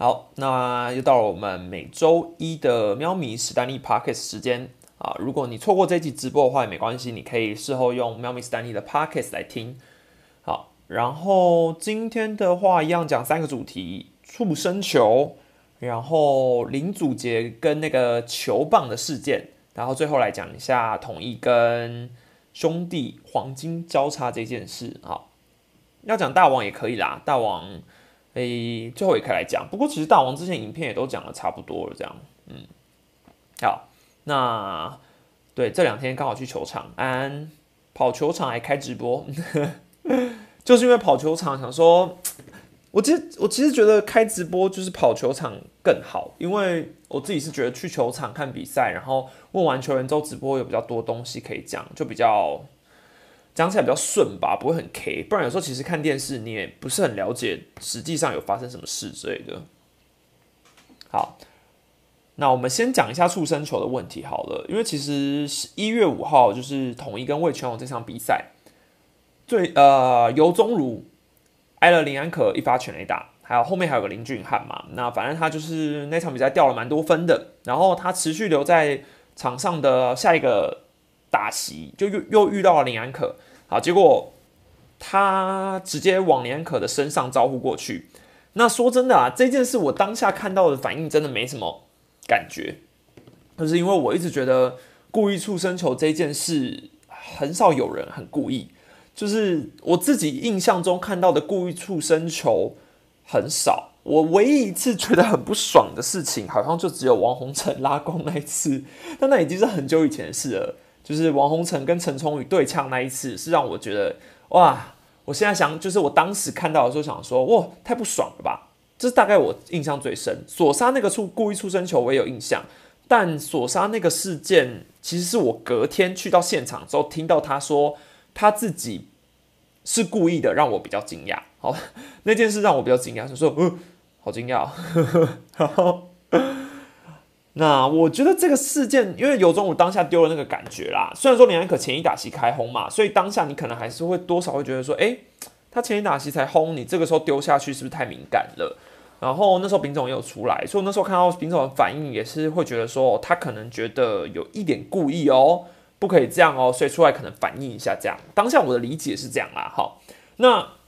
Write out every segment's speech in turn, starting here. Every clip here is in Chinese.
好，那又到了我们每周一的喵咪史丹利 Pocket 时间啊！如果你错过这集直播的话也没关系，你可以事后用喵咪史丹利的 Pocket 来听。好，然后今天的话一样讲三个主题：畜生球，然后林祖杰跟那个球棒的事件，然后最后来讲一下统一跟兄弟黄金交叉这件事。好，要讲大王也可以啦，大王。诶，最后也可以来讲。不过其实大王之前影片也都讲的差不多了，这样，嗯，好，那对这两天刚好去球场，安跑球场还开直播，就是因为跑球场想说，我其实我其实觉得开直播就是跑球场更好，因为我自己是觉得去球场看比赛，然后问完球员之后直播有比较多东西可以讲，就比较。讲起来比较顺吧，不会很 K，不然有时候其实看电视你也不是很了解实际上有发生什么事之类的。好，那我们先讲一下畜生球的问题好了，因为其实一月五号就是统一跟魏全龙这场比赛，最呃尤宗儒挨了林安可一发全垒打，还有后面还有个林俊汉嘛，那反正他就是那场比赛掉了蛮多分的，然后他持续留在场上的下一个。打席就又又遇到了林安可，好，结果他直接往林安可的身上招呼过去。那说真的啊，这件事我当下看到的反应真的没什么感觉，就是因为我一直觉得故意触身球这件事很少有人很故意，就是我自己印象中看到的故意触身球很少。我唯一一次觉得很不爽的事情，好像就只有王洪成拉弓那一次，但那已经是很久以前的事了。就是王洪成跟陈崇宇对唱那一次，是让我觉得哇！我现在想，就是我当时看到的时候，想说哇，太不爽了吧！这是大概我印象最深。索杀那个出故意出生球，我也有印象。但索杀那个事件，其实是我隔天去到现场之后，听到他说他自己是故意的，让我比较惊讶。好，那件事让我比较惊讶，就说嗯，好惊讶。然后。那我觉得这个事件，因为有种我当下丢了那个感觉啦。虽然说林安可前一打席开轰嘛，所以当下你可能还是会多少会觉得说，哎，他前一打席才轰，你这个时候丢下去是不是太敏感了？然后那时候丙总也有出来，所以那时候看到丙总的反应也是会觉得说，他可能觉得有一点故意哦，不可以这样哦，所以出来可能反应一下这样。当下我的理解是这样啦，好，那。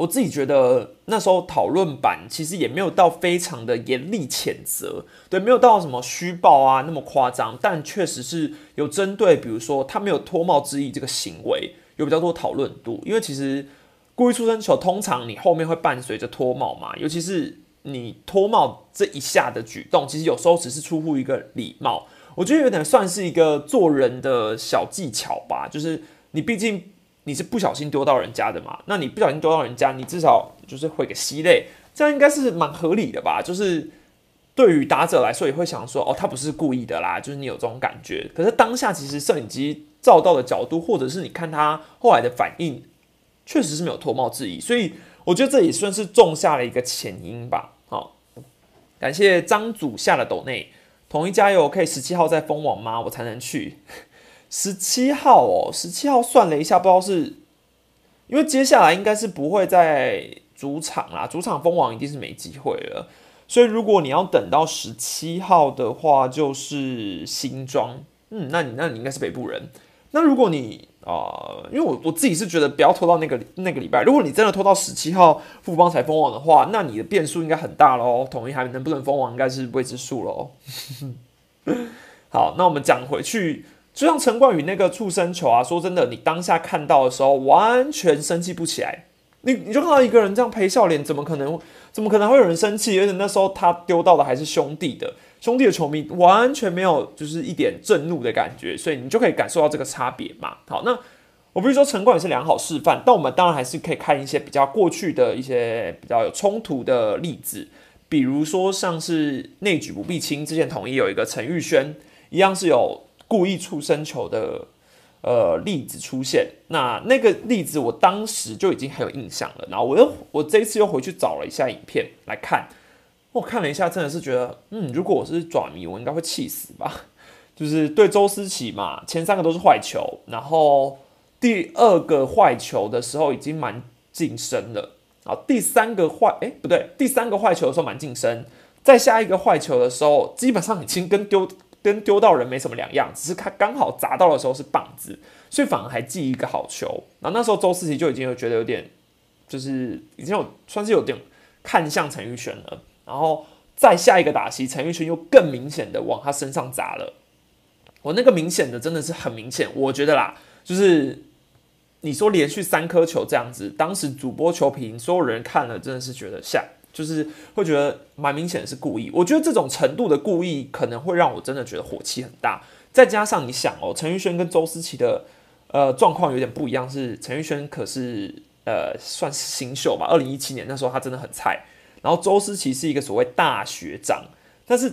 我自己觉得那时候讨论版其实也没有到非常的严厉谴责，对，没有到什么虚报啊那么夸张，但确实是有针对，比如说他没有脱帽之意这个行为有比较多讨论度，因为其实故意出生球通常你后面会伴随着脱帽嘛，尤其是你脱帽这一下的举动，其实有时候只是出乎一个礼貌，我觉得有点算是一个做人的小技巧吧，就是你毕竟。你是不小心丢到人家的嘛？那你不小心丢到人家，你至少就是会个吸泪，这样应该是蛮合理的吧？就是对于打者来说，也会想说，哦，他不是故意的啦，就是你有这种感觉。可是当下其实摄影机照到的角度，或者是你看他后来的反应，确实是没有脱帽质疑，所以我觉得这也算是种下了一个前因吧。好，感谢张祖下的斗内，统一加油，可以十七号再封网吗？我才能去。十七号哦，十七号算了一下，不知道是因为接下来应该是不会在主场啦，主场封王一定是没机会了。所以如果你要等到十七号的话，就是新庄。嗯，那你那你应该是北部人。那如果你啊，因为我我自己是觉得不要拖到那个那个礼拜。如果你真的拖到十七号富邦才封王的话，那你的变数应该很大喽。统一还能不能封王，应该是未知数喽。好，那我们讲回去。就像陈冠宇那个畜生球啊，说真的，你当下看到的时候完全生气不起来。你你就看到一个人这样陪笑脸，怎么可能？怎么可能会有人生气？而且那时候他丢到的还是兄弟的，兄弟的球迷完全没有就是一点震怒的感觉，所以你就可以感受到这个差别嘛。好，那我不是说陈冠宇是良好示范，但我们当然还是可以看一些比较过去的一些比较有冲突的例子，比如说像是内举不避亲，之前统一有一个陈玉轩，一样是有。故意触身球的呃例子出现，那那个例子我当时就已经很有印象了。然后我又我这一次又回去找了一下影片来看，我看了一下，真的是觉得，嗯，如果我是爪迷，我应该会气死吧。就是对周思齐嘛，前三个都是坏球，然后第二个坏球的时候已经蛮近身了，啊，第三个坏，哎，不对，第三个坏球的时候蛮近身，在下一个坏球的时候，基本上已经跟丢跟丢到人没什么两样，只是他刚好砸到的时候是棒子，所以反而还记一个好球。然后那时候周思齐就已经有觉得有点，就是已经有算是有点看向陈玉轩了。然后再下一个打击，陈玉轩又更明显的往他身上砸了。我那个明显的真的是很明显，我觉得啦，就是你说连续三颗球这样子，当时主播球评所有人看了真的是觉得吓，就是会觉得蛮明显的是故意。我觉得这种程度的故意可能会让我真的觉得火气很大。再加上你想哦，陈玉轩跟周思齐的呃状况有点不一样，是陈玉轩可是呃算是新秀吧，二零一七年那时候他真的很菜，然后周思齐是一个所谓大学长，但是。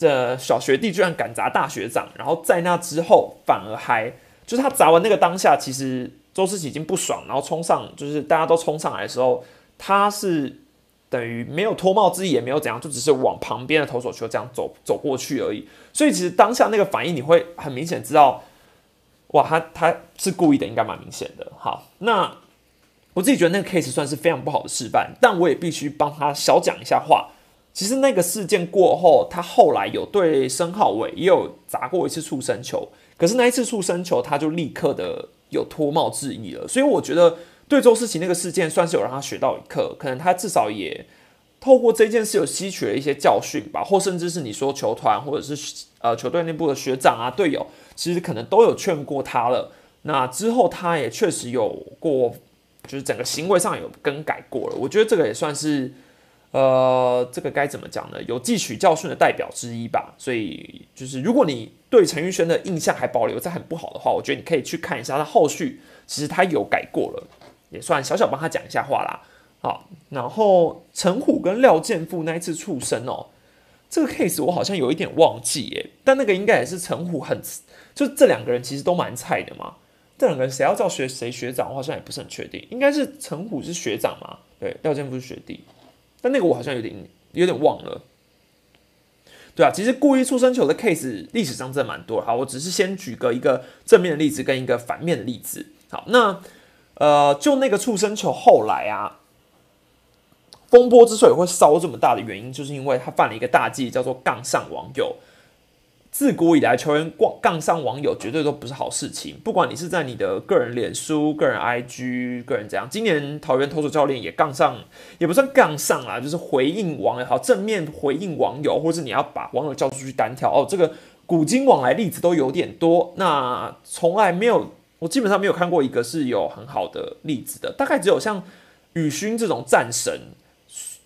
这小学弟居然敢砸大学长，然后在那之后反而还就是他砸完那个当下，其实周思齐已经不爽，然后冲上就是大家都冲上来的时候，他是等于没有脱帽之意，也没有怎样，就只是往旁边的投手球这样走走过去而已。所以其实当下那个反应，你会很明显知道，哇，他他是故意的，应该蛮明显的。好，那我自己觉得那个 case 算是非常不好的示范，但我也必须帮他小讲一下话。其实那个事件过后，他后来有对申浩伟也有砸过一次触身球，可是那一次触身球他就立刻的有脱帽质疑了。所以我觉得对周思齐那个事件算是有让他学到一课，可能他至少也透过这件事有吸取了一些教训吧，或甚至是你说球团或者是呃球队内部的学长啊队友，其实可能都有劝过他了。那之后他也确实有过，就是整个行为上有更改过了。我觉得这个也算是。呃，这个该怎么讲呢？有汲取教训的代表之一吧。所以，就是如果你对陈玉轩的印象还保留在很不好的话，我觉得你可以去看一下他后续，其实他有改过了，也算小小帮他讲一下话啦。好，然后陈虎跟廖建富那一次出生哦，这个 case 我好像有一点忘记耶，但那个应该也是陈虎很，就这两个人其实都蛮菜的嘛。这两个人谁要叫学谁学长，我好像也不是很确定，应该是陈虎是学长嘛？对，廖建富是学弟。但那个我好像有点有点忘了，对啊，其实故意出生球的 case 历史上真的蛮多。好，我只是先举个一个正面的例子跟一个反面的例子。好，那呃，就那个畜生球后来啊，风波之所以会烧这么大的原因，就是因为他犯了一个大忌，叫做杠上网友。自古以来，球员杠杠上网友绝对都不是好事情。不管你是在你的个人脸书、个人 IG、个人怎样，今年桃园投手教练也杠上，也不算杠上啦，就是回应网友，好正面回应网友，或是你要把网友叫出去单挑哦。这个古今往来例子都有点多，那从来没有，我基本上没有看过一个是有很好的例子的，大概只有像宇勋这种战神。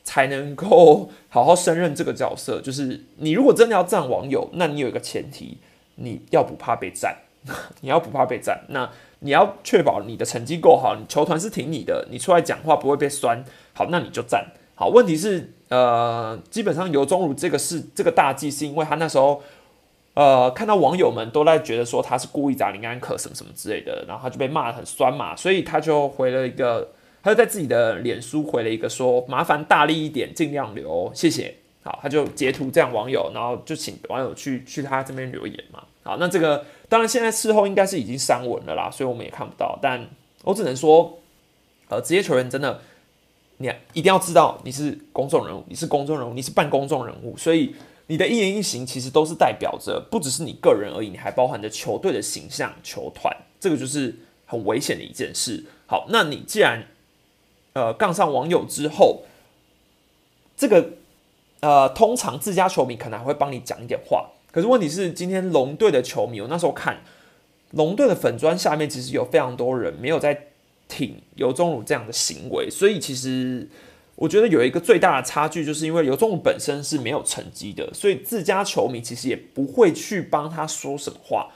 才能够好好胜任这个角色。就是你如果真的要赞网友，那你有一个前提，你要不怕被赞，你要不怕被赞，那你要确保你的成绩够好，你球团是挺你的，你出来讲话不会被酸。好，那你就赞。好，问题是，呃，基本上尤忠儒这个是这个大忌，是因为他那时候，呃，看到网友们都在觉得说他是故意砸林安可什么什么之类的，然后他就被骂的很酸嘛，所以他就回了一个。他就在自己的脸书回了一个说：“麻烦大力一点，尽量留，谢谢。”好，他就截图这样网友，然后就请网友去去他这边留言嘛。好，那这个当然现在事后应该是已经删文了啦，所以我们也看不到。但我只能说，呃，职业球员真的，你一定要知道你是公众人物，你是公众人物，你是半公众人物，所以你的一言一行其实都是代表着不只是你个人而已，你还包含着球队的形象、球团，这个就是很危险的一件事。好，那你既然呃，杠上网友之后，这个呃，通常自家球迷可能还会帮你讲一点话。可是问题是，今天龙队的球迷，我那时候看龙队的粉砖下面，其实有非常多人没有在挺尤忠儒这样的行为。所以，其实我觉得有一个最大的差距，就是因为尤忠儒本身是没有成绩的，所以自家球迷其实也不会去帮他说什么话。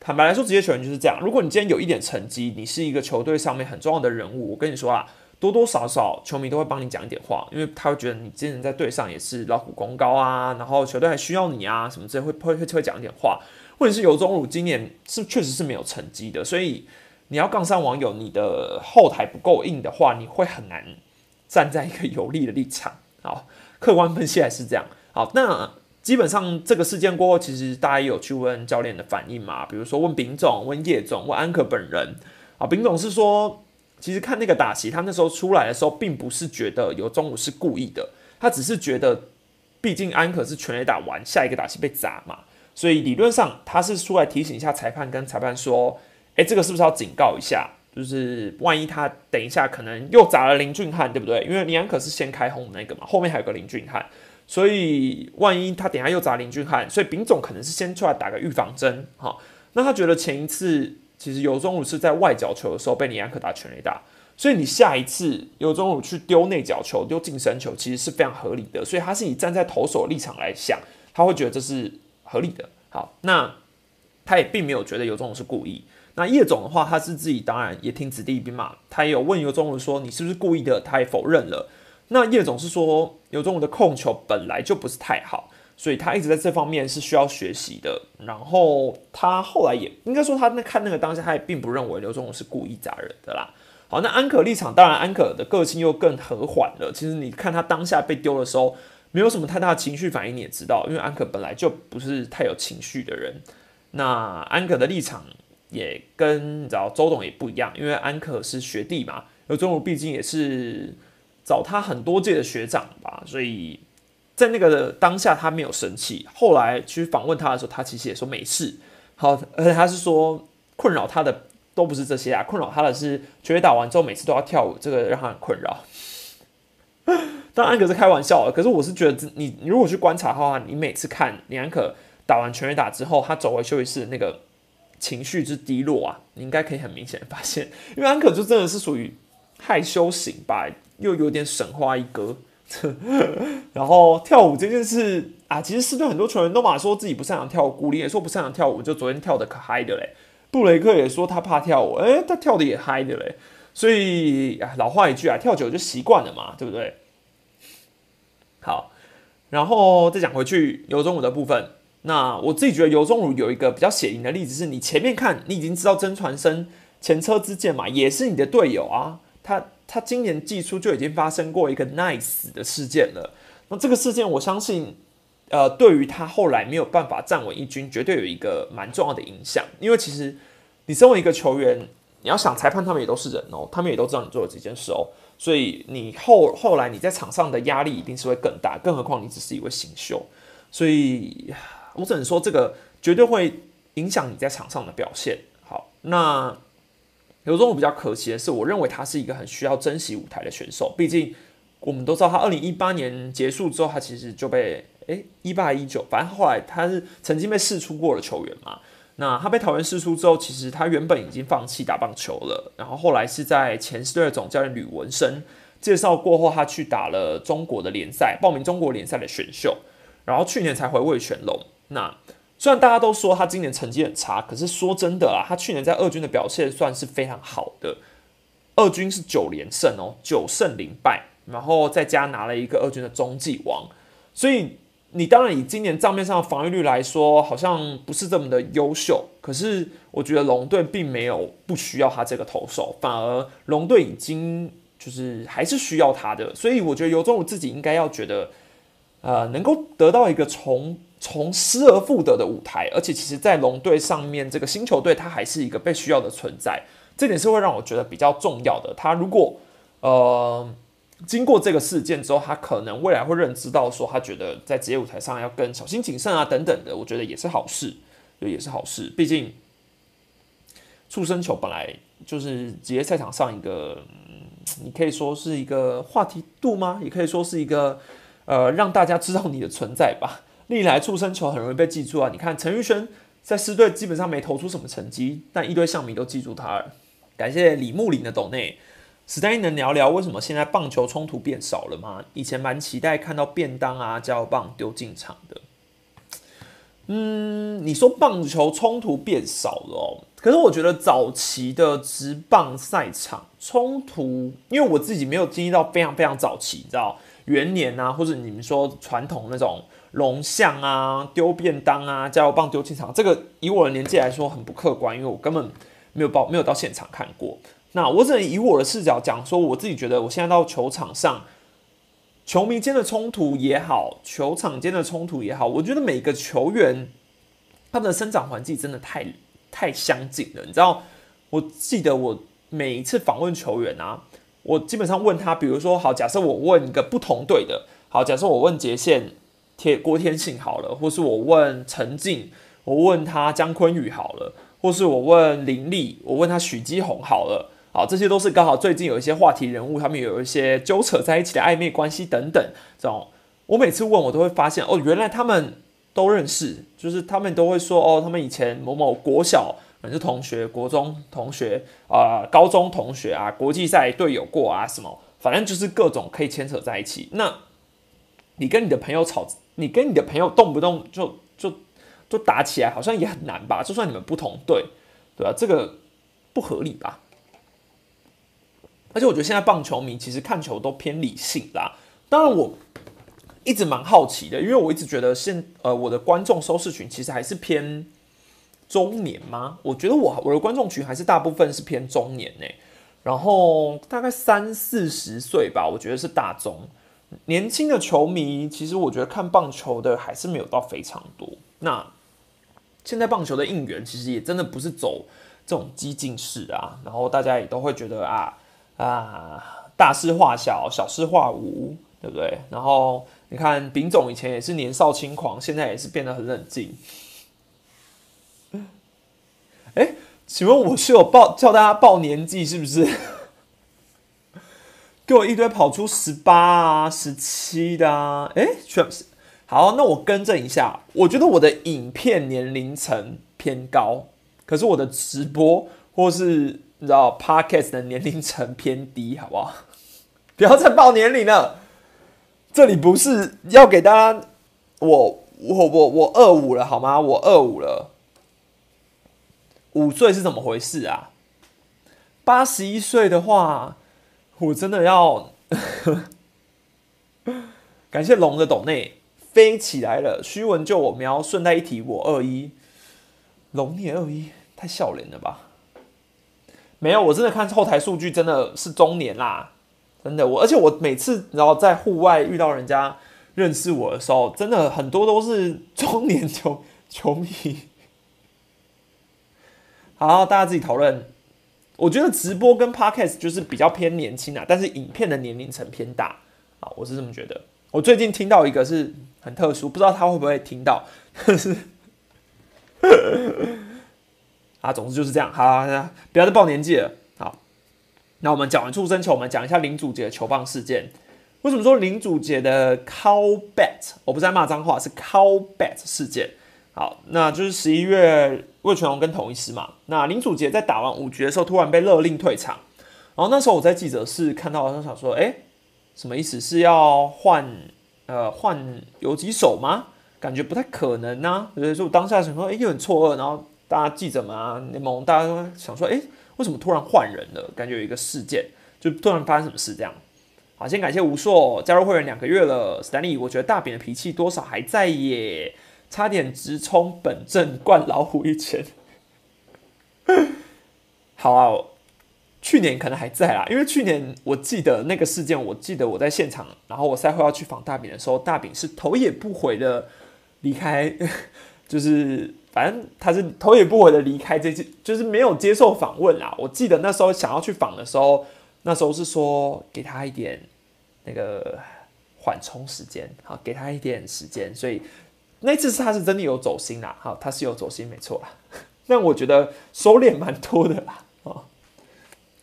坦白来说，职业球员就是这样。如果你今天有一点成绩，你是一个球队上面很重要的人物，我跟你说啊。多多少少球迷都会帮你讲一点话，因为他会觉得你今天在队上也是老虎功高啊，然后球队还需要你啊，什么之类会会会会讲一点话。或者是尤忠儒今年是确实是没有成绩的，所以你要杠上网友，你的后台不够硬的话，你会很难站在一个有利的立场。好，客观分析还是这样。好，那基本上这个事件过后，其实大家也有去问教练的反应嘛，比如说问丙总、问叶总、问安可本人。啊，丙总是说。其实看那个打席，他那时候出来的时候，并不是觉得有中午是故意的，他只是觉得，毕竟安可是全垒打完，下一个打席被砸嘛，所以理论上他是出来提醒一下裁判，跟裁判说，哎，这个是不是要警告一下？就是万一他等一下可能又砸了林俊汉，对不对？因为林安可是先开轰那个嘛，后面还有个林俊汉，所以万一他等下又砸林俊汉，所以丙总可能是先出来打个预防针，哈。那他觉得前一次其实尤中武是在外角球的时候被林安可打全垒打，所以你下一次尤中武去丢内角球、丢近身球，其实是非常合理的。所以他是以站在投手立场来想，他会觉得这是合理的。好，那他也并没有觉得尤中武是故意。那叶总的话，他是自己当然也听子弟兵嘛，他也有问尤忠武说你是不是故意的，他也否认了。那叶总是说尤忠武的控球本来就不是太好，所以他一直在这方面是需要学习的。然后他后来也应该说他那看那个当下，他也并不认为刘中武是故意砸人的啦。好，那安可立场当然安可的个性又更和缓了。其实你看他当下被丢的时候，没有什么太大的情绪反应，你也知道，因为安可本来就不是太有情绪的人。那安可的立场。也跟你知道周董也不一样，因为安可是学弟嘛，而周董毕竟也是找他很多届的学长吧，所以在那个当下他没有生气。后来去访问他的时候，他其实也说没事。好，而且他是说困扰他的都不是这些啊，困扰他的是绝打完之后每次都要跳舞，这个让他很困扰。当然安可是开玩笑的，可是我是觉得你你如果去观察的话，你每次看李安可打完全垒打之后，他走回休息室那个。情绪之低落啊，你应该可以很明显的发现，因为安可就真的是属于害羞型吧，又有点神话一哥。然后跳舞这件事啊，其实是对很多球员都嘛说自己不擅长跳舞，古林也说不擅长跳舞，就昨天跳的可嗨的嘞。布雷克也说他怕跳舞，哎，他跳的也嗨的嘞。所以啊，老话一句啊，跳久就习惯了嘛，对不对？好，然后再讲回去游中舞的部分。那我自己觉得尤中儒有一个比较显灵的例子，是你前面看，你已经知道曾传生前车之鉴嘛，也是你的队友啊。他他今年季初就已经发生过一个 nice 的事件了。那这个事件，我相信，呃，对于他后来没有办法站稳一军，绝对有一个蛮重要的影响。因为其实你身为一个球员，你要想裁判他们也都是人哦，他们也都知道你做了这件事哦，所以你后后来你在场上的压力一定是会更大，更何况你只是一位新秀，所以。我只能说，这个绝对会影响你在场上的表现。好，那有中比较可惜的是，我认为他是一个很需要珍惜舞台的选手。毕竟我们都知道，他二零一八年结束之后，他其实就被诶一八一九，反正后来他是曾经被试出过的球员嘛。那他被桃园试出之后，其实他原本已经放弃打棒球了。然后后来是在前四队的总教练吕文生介绍过后，他去打了中国的联赛，报名中国联赛的选秀，然后去年才回味全龙。那虽然大家都说他今年成绩很差，可是说真的啊，他去年在二军的表现算是非常好的。二军是九连胜哦，九胜零败，然后再加拿了一个二军的中继王。所以你当然以今年账面上的防御率来说，好像不是这么的优秀。可是我觉得龙队并没有不需要他这个投手，反而龙队已经就是还是需要他的。所以我觉得尤中武自己应该要觉得，呃，能够得到一个从。从失而复得的舞台，而且其实，在龙队上面，这个新球队他还是一个被需要的存在，这点是会让我觉得比较重要的。他如果呃经过这个事件之后，他可能未来会认知到说，他觉得在职业舞台上要更小心谨慎啊，等等的，我觉得也是好事，也是好事。毕竟，触身球本来就是职业赛场上一个，你可以说是一个话题度吗？也可以说是一个呃让大家知道你的存在吧。历来触身球很容易被记住啊！你看陈玉轩在狮队基本上没投出什么成绩，但一堆象迷都记住他了。感谢李木林的抖内，史丹能聊聊为什么现在棒球冲突变少了吗？以前蛮期待看到便当啊、胶棒丢进场的。嗯，你说棒球冲突变少了哦，可是我觉得早期的直棒赛场冲突，因为我自己没有经历到非常非常早期，你知道元年啊，或者你们说传统那种。龙象啊，丢便当啊，加油棒丢进场，这个以我的年纪来说很不客观，因为我根本没有报，没有到现场看过。那我只能以我的视角讲说，我自己觉得我现在到球场上，球迷间的冲突也好，球场间的冲突也好，我觉得每个球员他们的生长环境真的太太相近了。你知道，我记得我每一次访问球员啊，我基本上问他，比如说好，假设我问一个不同队的，好，假设我问杰线铁郭天信好了，或是我问陈静，我问他姜坤宇好了，或是我问林立，我问他许基宏好了，好，这些都是刚好最近有一些话题人物，他们有一些纠扯在一起的暧昧关系等等，这种我每次问我都会发现，哦，原来他们都认识，就是他们都会说，哦，他们以前某某国小。是同学，国中同学啊，高中同学啊，国际赛队友过啊，什么，反正就是各种可以牵扯在一起。那，你跟你的朋友吵，你跟你的朋友动不动就就就打起来，好像也很难吧？就算你们不同队，对吧？这个不合理吧？而且我觉得现在棒球迷其实看球都偏理性啦。当然，我一直蛮好奇的，因为我一直觉得现呃我的观众收视群其实还是偏。中年吗？我觉得我我的观众群还是大部分是偏中年呢，然后大概三四十岁吧，我觉得是大中。年轻的球迷，其实我觉得看棒球的还是没有到非常多。那现在棒球的应援其实也真的不是走这种激进式啊，然后大家也都会觉得啊啊大事化小，小事化无，对不对？然后你看丙总以前也是年少轻狂，现在也是变得很冷静。哎，请问我是有报叫大家报年纪是不是？给我一堆跑出十八啊、十七的啊！哎，全是好，那我更正一下，我觉得我的影片年龄层偏高，可是我的直播或是你知道 podcast 的年龄层偏低，好不好？不要再报年龄了，这里不是要给大家，我我我我二五了好吗？我二五了。五岁是怎么回事啊？八十一岁的话，我真的要感谢龙的斗内飞起来了。虚文就我喵，顺带一提，我二一，龙也二一，太笑脸了吧？没有，我真的看后台数据，真的是中年啦，真的我，而且我每次然后在户外遇到人家认识我的时候，真的很多都是中年 球球迷。好，大家自己讨论。我觉得直播跟 podcast 就是比较偏年轻啊，但是影片的年龄层偏大啊，我是这么觉得。我最近听到一个是很特殊，不知道他会不会听到，是啊，总之就是这样。好，不要再报年纪了。好，那我们讲完出生球，我们讲一下林祖杰的球棒事件。为什么说林祖杰的 cow bat？我不是在骂脏话，是 cow bat 事件。好，那就是十一月魏全龙跟同一师嘛。那林祖杰在打完五局的时候，突然被勒令退场。然后那时候我在记者室看到，他想说：“哎，什么意思？是要换呃换游击手吗？感觉不太可能呢。”所以说我当下想说：“哎，有点错愕。”然后大家记者们啊，联盟大家都想说：“哎，为什么突然换人了？感觉有一个事件，就突然发生什么事这样。”好，先感谢吴硕加入会员两个月了，Stanley，我觉得大饼的脾气多少还在耶。差点直冲本镇灌老虎一拳。好啊，去年可能还在啦，因为去年我记得那个事件，我记得我在现场，然后我赛后要去访大饼的时候，大饼是头也不回的离开，就是反正他是头也不回的离开，这次就是没有接受访问啦。我记得那时候想要去访的时候，那时候是说给他一点那个缓冲时间，好，给他一点时间，所以。那次是他是真的有走心啦，好，他是有走心，没错啦。但我觉得收敛蛮多的啦，哦，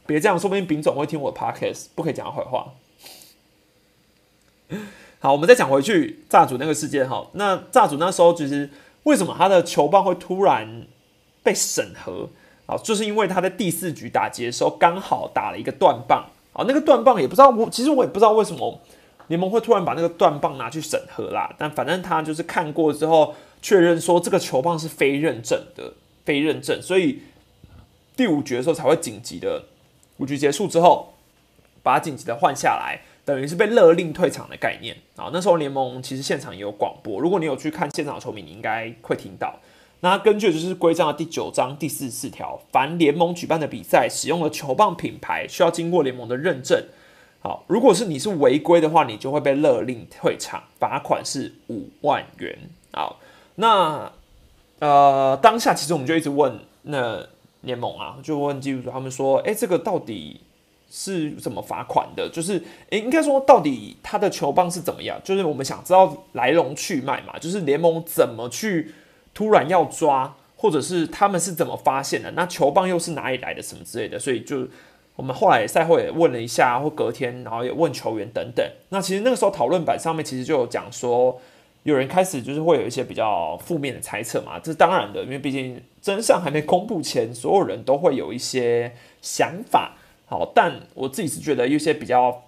别这样，说不定丙总会听我的 podcast，不可以讲坏话。好，我们再讲回去炸主那个事件哈，那炸主那时候其实为什么他的球棒会突然被审核啊？就是因为他在第四局打劫的时候刚好打了一个断棒啊，那个断棒也不知道我，其实我也不知道为什么。联盟会突然把那个断棒拿去审核啦，但反正他就是看过之后确认说这个球棒是非认证的，非认证，所以第五局的时候才会紧急的五局结束之后把紧急的换下来，等于是被勒令退场的概念啊。那时候联盟其实现场也有广播，如果你有去看现场的球迷，你应该会听到。那根据就是规章的第九章第四十四条，凡联盟举办的比赛使用的球棒品牌需要经过联盟的认证。好，如果是你是违规的话，你就会被勒令退场，罚款是五万元。好，那呃当下其实我们就一直问，那联盟啊，就问记录组，他们说，哎，这个到底是怎么罚款的？就是，哎，应该说到底他的球棒是怎么样？就是我们想知道来龙去脉嘛，就是联盟怎么去突然要抓，或者是他们是怎么发现的？那球棒又是哪里来的？什么之类的？所以就。我们后来赛后也问了一下，或隔天，然后也问球员等等。那其实那个时候讨论板上面其实就有讲说，有人开始就是会有一些比较负面的猜测嘛，这是当然的，因为毕竟真相还没公布前，所有人都会有一些想法。好，但我自己是觉得有些比较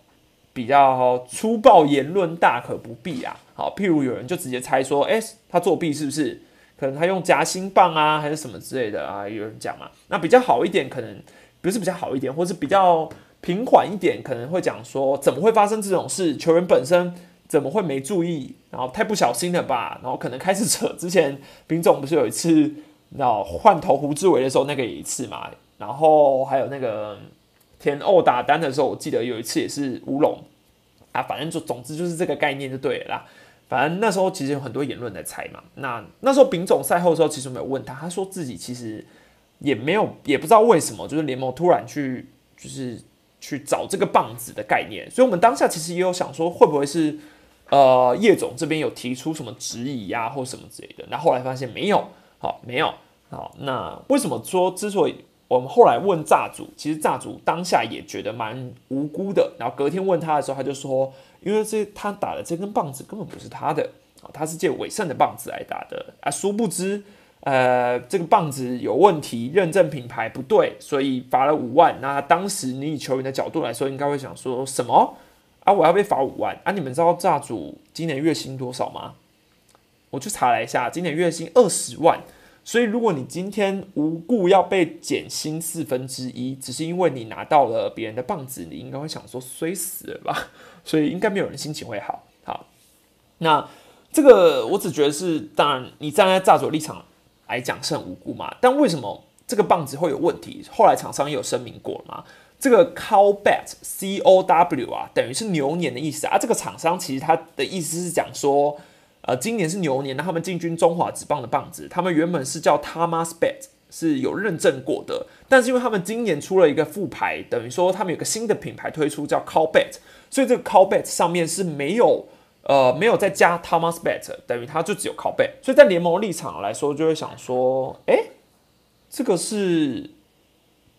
比较粗暴言论大可不必啊。好，譬如有人就直接猜说，哎，他作弊是不是？可能他用夹心棒啊，还是什么之类的啊？有人讲嘛。那比较好一点，可能。不是比较好一点，或是比较平缓一点，可能会讲说怎么会发生这种事？球员本身怎么会没注意？然后太不小心了吧？然后可能开始扯。之前丙总不是有一次，然后换头胡志伟的时候，那个一次嘛。然后还有那个填欧打单的时候，我记得有一次也是乌龙啊。反正就总之就是这个概念就对了啦。反正那时候其实有很多言论在猜嘛。那那时候丙总赛后的时候，其实没有问他，他说自己其实。也没有，也不知道为什么，就是联盟突然去，就是去找这个棒子的概念。所以，我们当下其实也有想说，会不会是呃叶总这边有提出什么质疑呀，或什么之类的。那后来发现没有，好，没有，好。那为什么说之所以我们后来问炸主，其实炸主当下也觉得蛮无辜的。然后隔天问他的时候，他就说，因为这他打的这根棒子根本不是他的啊，他是借伟盛的棒子来打的啊，殊不知。呃，这个棒子有问题，认证品牌不对，所以罚了五万。那当时你以球员的角度来说，应该会想说什么啊？我要被罚五万啊？你们知道炸主今年月薪多少吗？我去查了一下，今年月薪二十万。所以如果你今天无故要被减薪四分之一，只是因为你拿到了别人的棒子，你应该会想说衰死了吧？所以应该没有人心情会好。好，那这个我只觉得是，当然你站在炸主立场。来讲是很无辜嘛？但为什么这个棒子会有问题？后来厂商也有声明过了嘛？这个 cow bet c o w 啊，等于是牛年的意思啊。这个厂商其实他的意思是讲说，呃，今年是牛年，那他们进军中华职棒的棒子，他们原本是叫 Thomas Bet，是有认证过的。但是因为他们今年出了一个副牌，等于说他们有个新的品牌推出叫 cow bet，所以这个 cow bet 上面是没有。呃，没有再加 Thomas Bet，等于他就只有靠背，所以在联盟立场来说，就会想说，哎，这个是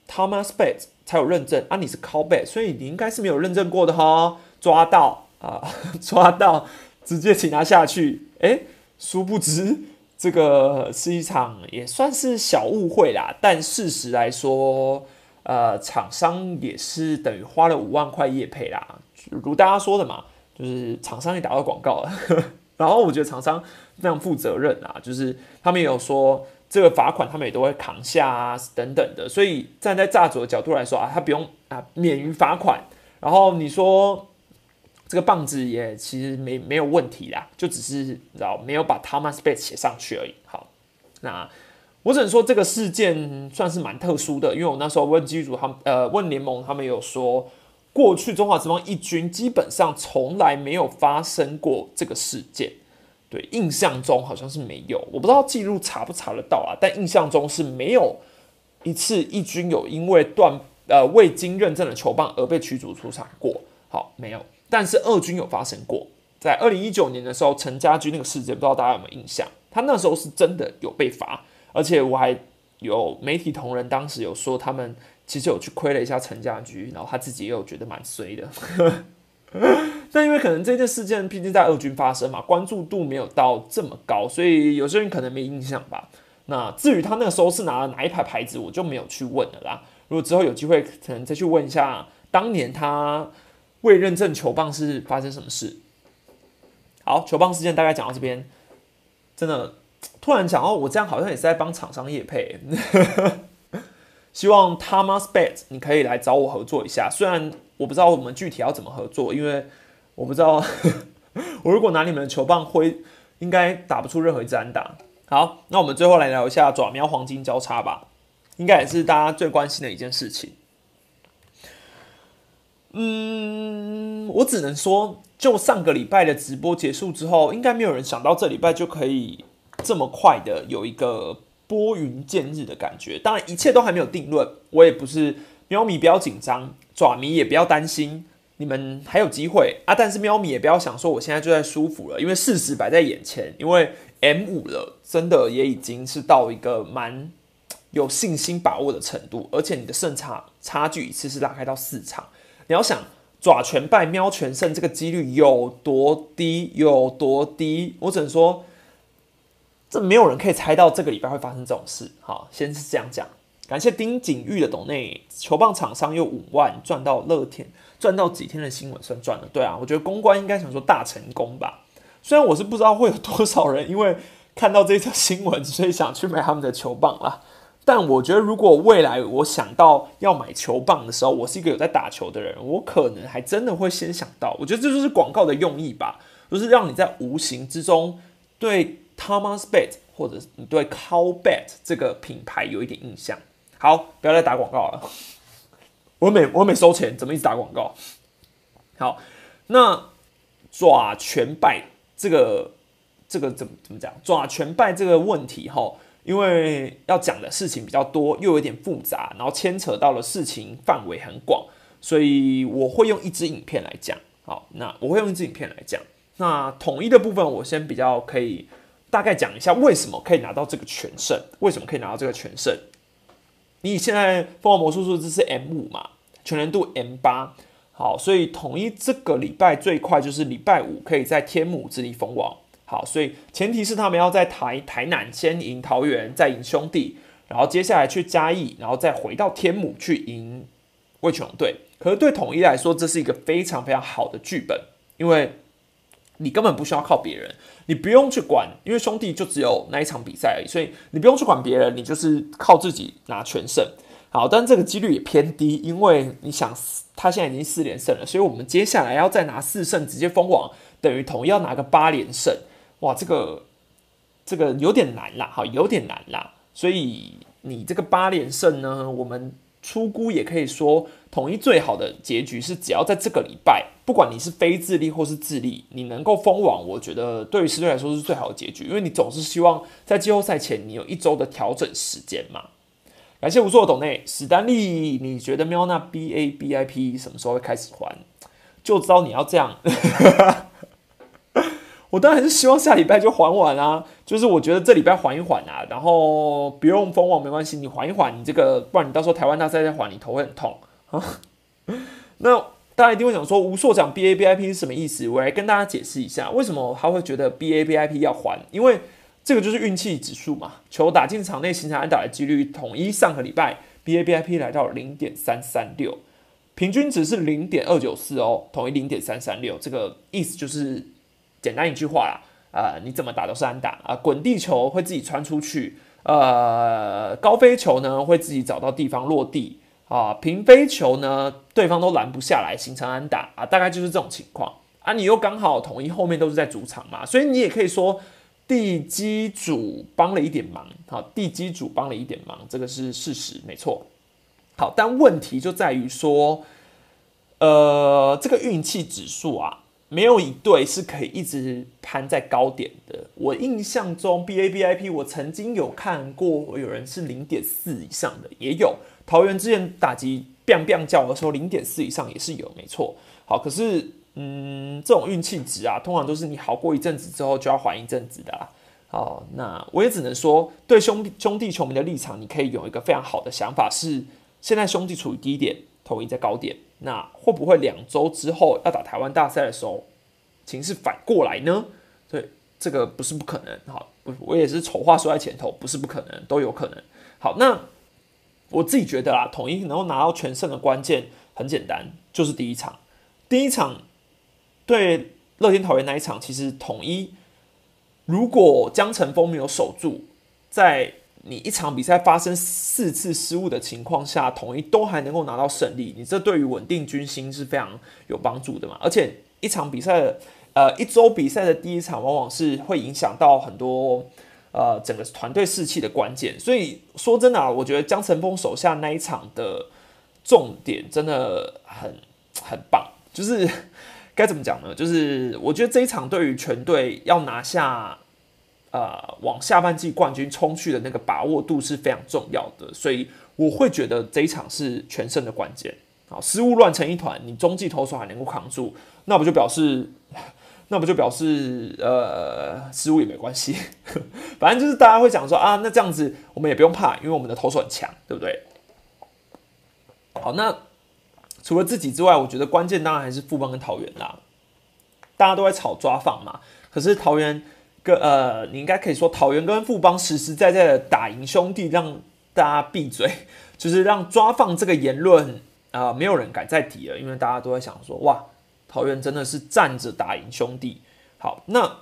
Thomas Bet 才有认证啊，你是靠背，所以你应该是没有认证过的哈，抓到啊，抓到，直接请他下去，哎，殊不知这个是一场也算是小误会啦，但事实来说，呃，厂商也是等于花了五万块业配啦，如大家说的嘛。就是厂商也打到广告了，然后我觉得厂商非常负责任啊，就是他们也有说这个罚款他们也都会扛下啊等等的，所以站在炸主的角度来说啊，他不用啊免于罚款，然后你说这个棒子也其实没没有问题啦，就只是然后没有把 Thomas Bates 写上去而已。好，那我只能说这个事件算是蛮特殊的，因为我那时候问机组他们呃问联盟，他们有说。过去中华之邦一军基本上从来没有发生过这个事件，对，印象中好像是没有，我不知道记录查不查得到啊，但印象中是没有一次一军有因为断呃未经认证的球棒而被驱逐出场过，好，没有，但是二军有发生过，在二零一九年的时候，陈家驹那个事件，不知道大家有没有印象？他那时候是真的有被罚，而且我还有媒体同仁当时有说他们。其实有去亏了一下陈家驹，然后他自己也有觉得蛮衰的。但因为可能这件事件毕竟在二军发生嘛，关注度没有到这么高，所以有些人可能没印象吧。那至于他那个时候是拿了哪一排牌子，我就没有去问了啦。如果之后有机会，可能再去问一下当年他未认证球棒是发生什么事。好，球棒事件大概讲到这边，真的突然讲到我这样好像也是在帮厂商业配。希望 Thomas Bet 你可以来找我合作一下，虽然我不知道我们具体要怎么合作，因为我不知道 我如果拿你们的球棒挥，应该打不出任何一支安打。好，那我们最后来聊一下爪喵黄金交叉吧，应该也是大家最关心的一件事情。嗯，我只能说，就上个礼拜的直播结束之后，应该没有人想到这礼拜就可以这么快的有一个拨云见日的感觉。当然，一切都还没有定论，我也不是喵咪，不要紧张，爪迷也不要担心，你们还有机会啊！但是喵咪也不要想说我现在就在舒服了，因为事实摆在眼前，因为 M 五了，真的也已经是到一个蛮有信心把握的程度，而且你的胜差差距一次是拉开到四场，你要想。爪全败，喵全胜，这个几率有多低？有多低？我只能说，这没有人可以猜到这个礼拜会发生这种事。好，先是这样讲。感谢丁景玉的董内球棒厂商又五万赚到乐天，赚到几天的新闻算赚了。对啊，我觉得公关应该想说大成功吧。虽然我是不知道会有多少人因为看到这条新闻，所以想去买他们的球棒啦。但我觉得，如果未来我想到要买球棒的时候，我是一个有在打球的人，我可能还真的会先想到。我觉得这就是广告的用意吧，就是让你在无形之中对 Thomas Bet 或者你对 Cow Bet 这个品牌有一点印象。好，不要再打广告了。我没我没收钱，怎么一直打广告？好，那爪全败这个这个怎么怎么讲？爪全败这个问题哈。因为要讲的事情比较多，又有点复杂，然后牵扯到了事情范围很广，所以我会用一支影片来讲。好，那我会用一支影片来讲。那统一的部分，我先比较可以大概讲一下为什么可以拿到这个全胜，为什么可以拿到这个全胜。你现在凤凰魔术数字是 M 五嘛，全能度 M 八，好，所以统一这个礼拜最快就是礼拜五可以在天母这里封王。好，所以前提是他们要在台台南先赢桃园，再赢兄弟，然后接下来去嘉义，然后再回到天母去赢魏全龙队。可是对统一来说，这是一个非常非常好的剧本，因为你根本不需要靠别人，你不用去管，因为兄弟就只有那一场比赛而已，所以你不用去管别人，你就是靠自己拿全胜。好，但这个几率也偏低，因为你想他现在已经四连胜了，所以我们接下来要再拿四胜直接封王，等于统一要拿个八连胜。哇，这个这个有点难啦，好，有点难啦。所以你这个八连胜呢，我们出估也可以说，统一最好的结局是，只要在这个礼拜，不管你是非自立或是自立，你能够封网，我觉得对于狮队来说是最好的结局，因为你总是希望在季后赛前你有一周的调整时间嘛。感谢无数的董内史丹利，你觉得喵那 B A B I P 什么时候会开始还？就知道你要这样。我当然是希望下礼拜就还完啊，就是我觉得这礼拜缓一缓啊，然后不用封网没关系，你缓一缓，你这个不然你到时候台湾大赛再还，你头会很痛啊。那大家一定会想说，吴硕讲 B A B I P 是什么意思？我来跟大家解释一下，为什么他会觉得 B A B I P 要还？因为这个就是运气指数嘛，球打进场内形成安打的几率，统一上个礼拜 B A B I P 来到零点三三六，平均值是零点二九四哦，统一零点三三六，这个意思就是。简单一句话啦，呃，你怎么打都是安打啊，滚地球会自己穿出去，呃，高飞球呢会自己找到地方落地啊，平飞球呢对方都拦不下来，形成安打啊，大概就是这种情况啊。你又刚好统一后面都是在主场嘛，所以你也可以说地基主帮了一点忙，好，地基主帮了一点忙，这个是事实，没错。好，但问题就在于说，呃，这个运气指数啊。没有一队是可以一直攀在高点的。我印象中，B A B I P 我曾经有看过，有人是零点四以上的，也有桃园之前打击 biang biang 叫的时候，零点四以上也是有，没错。好，可是嗯，这种运气值啊，通常都是你好过一阵子之后就要缓一阵子的啦。好，那我也只能说，对兄弟兄弟球迷的立场，你可以有一个非常好的想法，是现在兄弟处于低点，统一在高点。那会不会两周之后要打台湾大赛的时候，情势反过来呢？对，这个不是不可能。好，我我也是丑话说在前头，不是不可能，都有可能。好，那我自己觉得啊，统一能够拿到全胜的关键很简单，就是第一场。第一场对乐天桃园那一场，其实统一如果江晨峰没有守住，在你一场比赛发生四次失误的情况下，统一都还能够拿到胜利，你这对于稳定军心是非常有帮助的嘛？而且一场比赛，呃，一周比赛的第一场，往往是会影响到很多呃整个团队士气的关键。所以说真的啊，我觉得江晨峰手下那一场的重点真的很很棒，就是该怎么讲呢？就是我觉得这一场对于全队要拿下。呃往下半季冠军冲去的那个把握度是非常重要的，所以我会觉得这一场是全胜的关键。好，失误乱成一团，你中继投手还能够扛住，那不就表示，那不就表示，呃，失误也没关系，反正就是大家会讲说啊，那这样子我们也不用怕，因为我们的投手很强，对不对？好，那除了自己之外，我觉得关键当然还是富邦跟桃园啦。大家都在炒抓放嘛，可是桃园跟呃，你应该可以说桃园跟富邦实实在在的打赢兄弟，让大家闭嘴，就是让抓放这个言论。啊，没有人敢再提了，因为大家都在想说，哇，桃园真的是站着打赢兄弟。好，那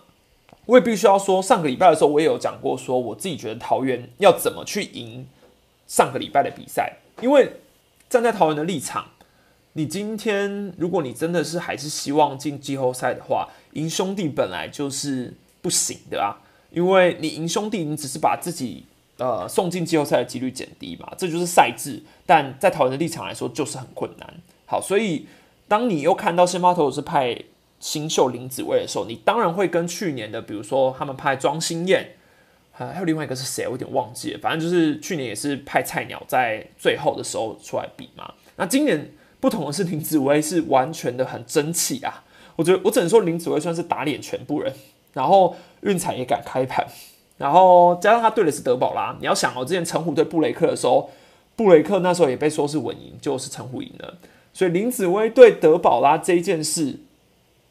我也必须要说，上个礼拜的时候我也有讲过，说我自己觉得桃园要怎么去赢上个礼拜的比赛。因为站在桃园的立场，你今天如果你真的是还是希望进季后赛的话，赢兄弟本来就是不行的啊，因为你赢兄弟，你只是把自己。呃，送进季后赛的几率减低嘛，这就是赛制。但在桃园的立场来说，就是很困难。好，所以当你又看到先发投手是派新秀林子薇的时候，你当然会跟去年的，比如说他们派庄心燕，还有另外一个是谁，我有点忘记了。反正就是去年也是派菜鸟在最后的时候出来比嘛。那今年不同的是，林子威是完全的很争气啊。我觉得我只能说林子威算是打脸全部人，然后运彩也敢开盘。然后加上他对的是德保拉，你要想哦，之前陈虎对布雷克的时候，布雷克那时候也被说是稳赢，就是陈虎赢了。所以林子威对德保拉这一件事，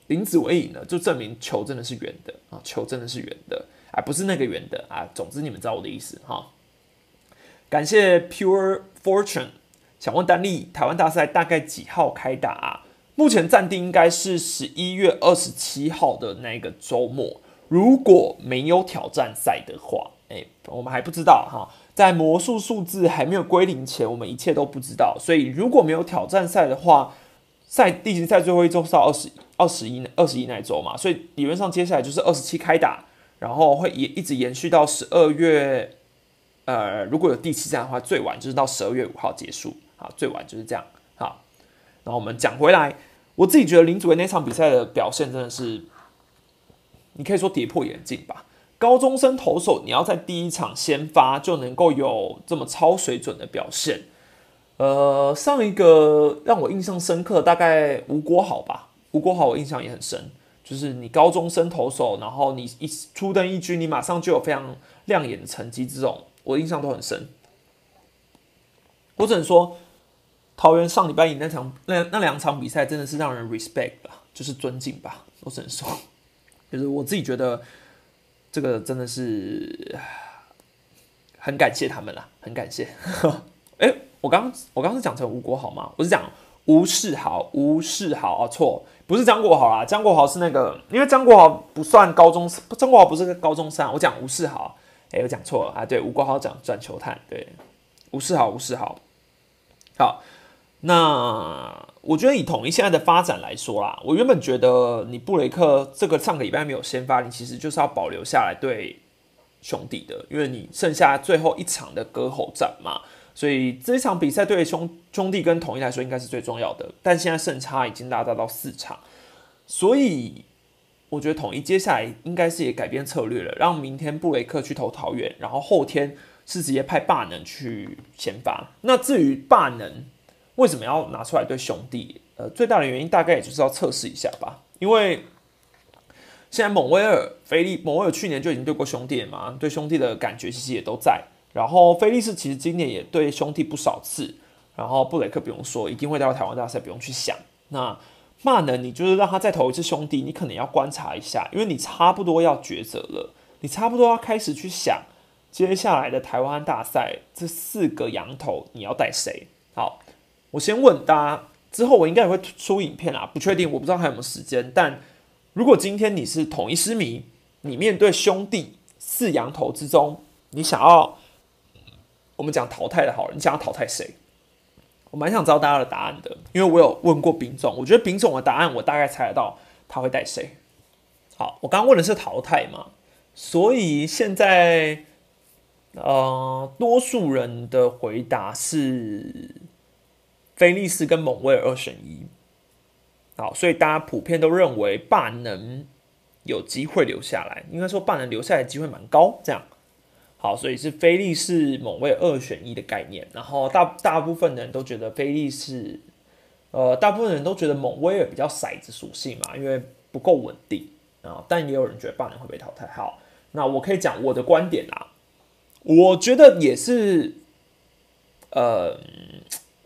林子威赢了，就证明球真的是圆的啊，球真的是圆的，而不是那个圆的啊。总之你们知道我的意思哈。感谢 Pure Fortune，想问丹利，台湾大赛大概几号开打啊？目前暂定应该是十一月二十七号的那个周末。如果没有挑战赛的话，哎，我们还不知道哈，在魔术数字还没有归零前，我们一切都不知道。所以如果没有挑战赛的话，赛例行赛最后一周是到二十二十一二十一那周嘛，所以理论上接下来就是二十七开打，然后会延一直延续到十二月，呃，如果有第七站的话，最晚就是到十二月五号结束，啊，最晚就是这样，好。然后我们讲回来，我自己觉得林祖威那场比赛的表现真的是。你可以说跌破眼镜吧。高中生投手，你要在第一场先发就能够有这么超水准的表现，呃，上一个让我印象深刻，大概吴国豪吧。吴国豪我印象也很深，就是你高中生投手，然后你一出登一军，你马上就有非常亮眼的成绩，这种我印象都很深。我只能说，桃园上礼拜赢那场那那两场比赛，真的是让人 respect 吧，就是尊敬吧。我只能说。就是我自己觉得，这个真的是很感谢他们啦，很感谢。哎，我刚我刚是讲成吴国豪吗？我是讲吴世豪，吴世豪啊，错，不是张国豪啦，张国豪是那个，因为张国豪不算高中，张国豪不是个高中生，我讲吴世豪，哎，我讲错了啊，对，吴国豪讲转球探，对，吴世豪，吴世豪，好。那我觉得以统一现在的发展来说啦，我原本觉得你布雷克这个上个礼拜没有先发，你其实就是要保留下来对兄弟的，因为你剩下最后一场的割喉战嘛，所以这场比赛对兄兄弟跟统一来说应该是最重要的。但现在胜差已经拉大到四场，所以我觉得统一接下来应该是也改变策略了，让明天布雷克去投桃园，然后后天是直接派霸能去先发。那至于霸能。为什么要拿出来对兄弟？呃，最大的原因大概也就是要测试一下吧。因为现在蒙威尔、菲利、蒙威尔去年就已经对过兄弟了嘛，对兄弟的感觉其实也都在。然后菲利斯其实今年也对兄弟不少次。然后布雷克不用说，一定会到台湾大赛，不用去想。那骂能，你就是让他再投一次兄弟，你可能要观察一下，因为你差不多要抉择了，你差不多要开始去想接下来的台湾大赛这四个羊头你要带谁？好。我先问大家，之后我应该也会出影片啦，不确定，我不知道还有没有时间。但如果今天你是统一师迷，你面对兄弟四羊头之中，你想要我们讲淘汰的好人，你想要淘汰谁？我蛮想知道大家的答案的，因为我有问过丙总，我觉得丙总的答案我大概猜得到他会带谁。好，我刚刚问的是淘汰嘛，所以现在呃，多数人的回答是。菲利斯跟蒙威尔二选一，好，所以大家普遍都认为霸能有机会留下来，应该说霸能留下来机会蛮高。这样好，所以是菲利斯、蒙威尔二选一的概念。然后大大部分的人都觉得菲利斯，呃，大部分人都觉得蒙威尔比较骰子属性嘛，因为不够稳定啊。但也有人觉得霸能会被淘汰。好，那我可以讲我的观点啦。我觉得也是，呃，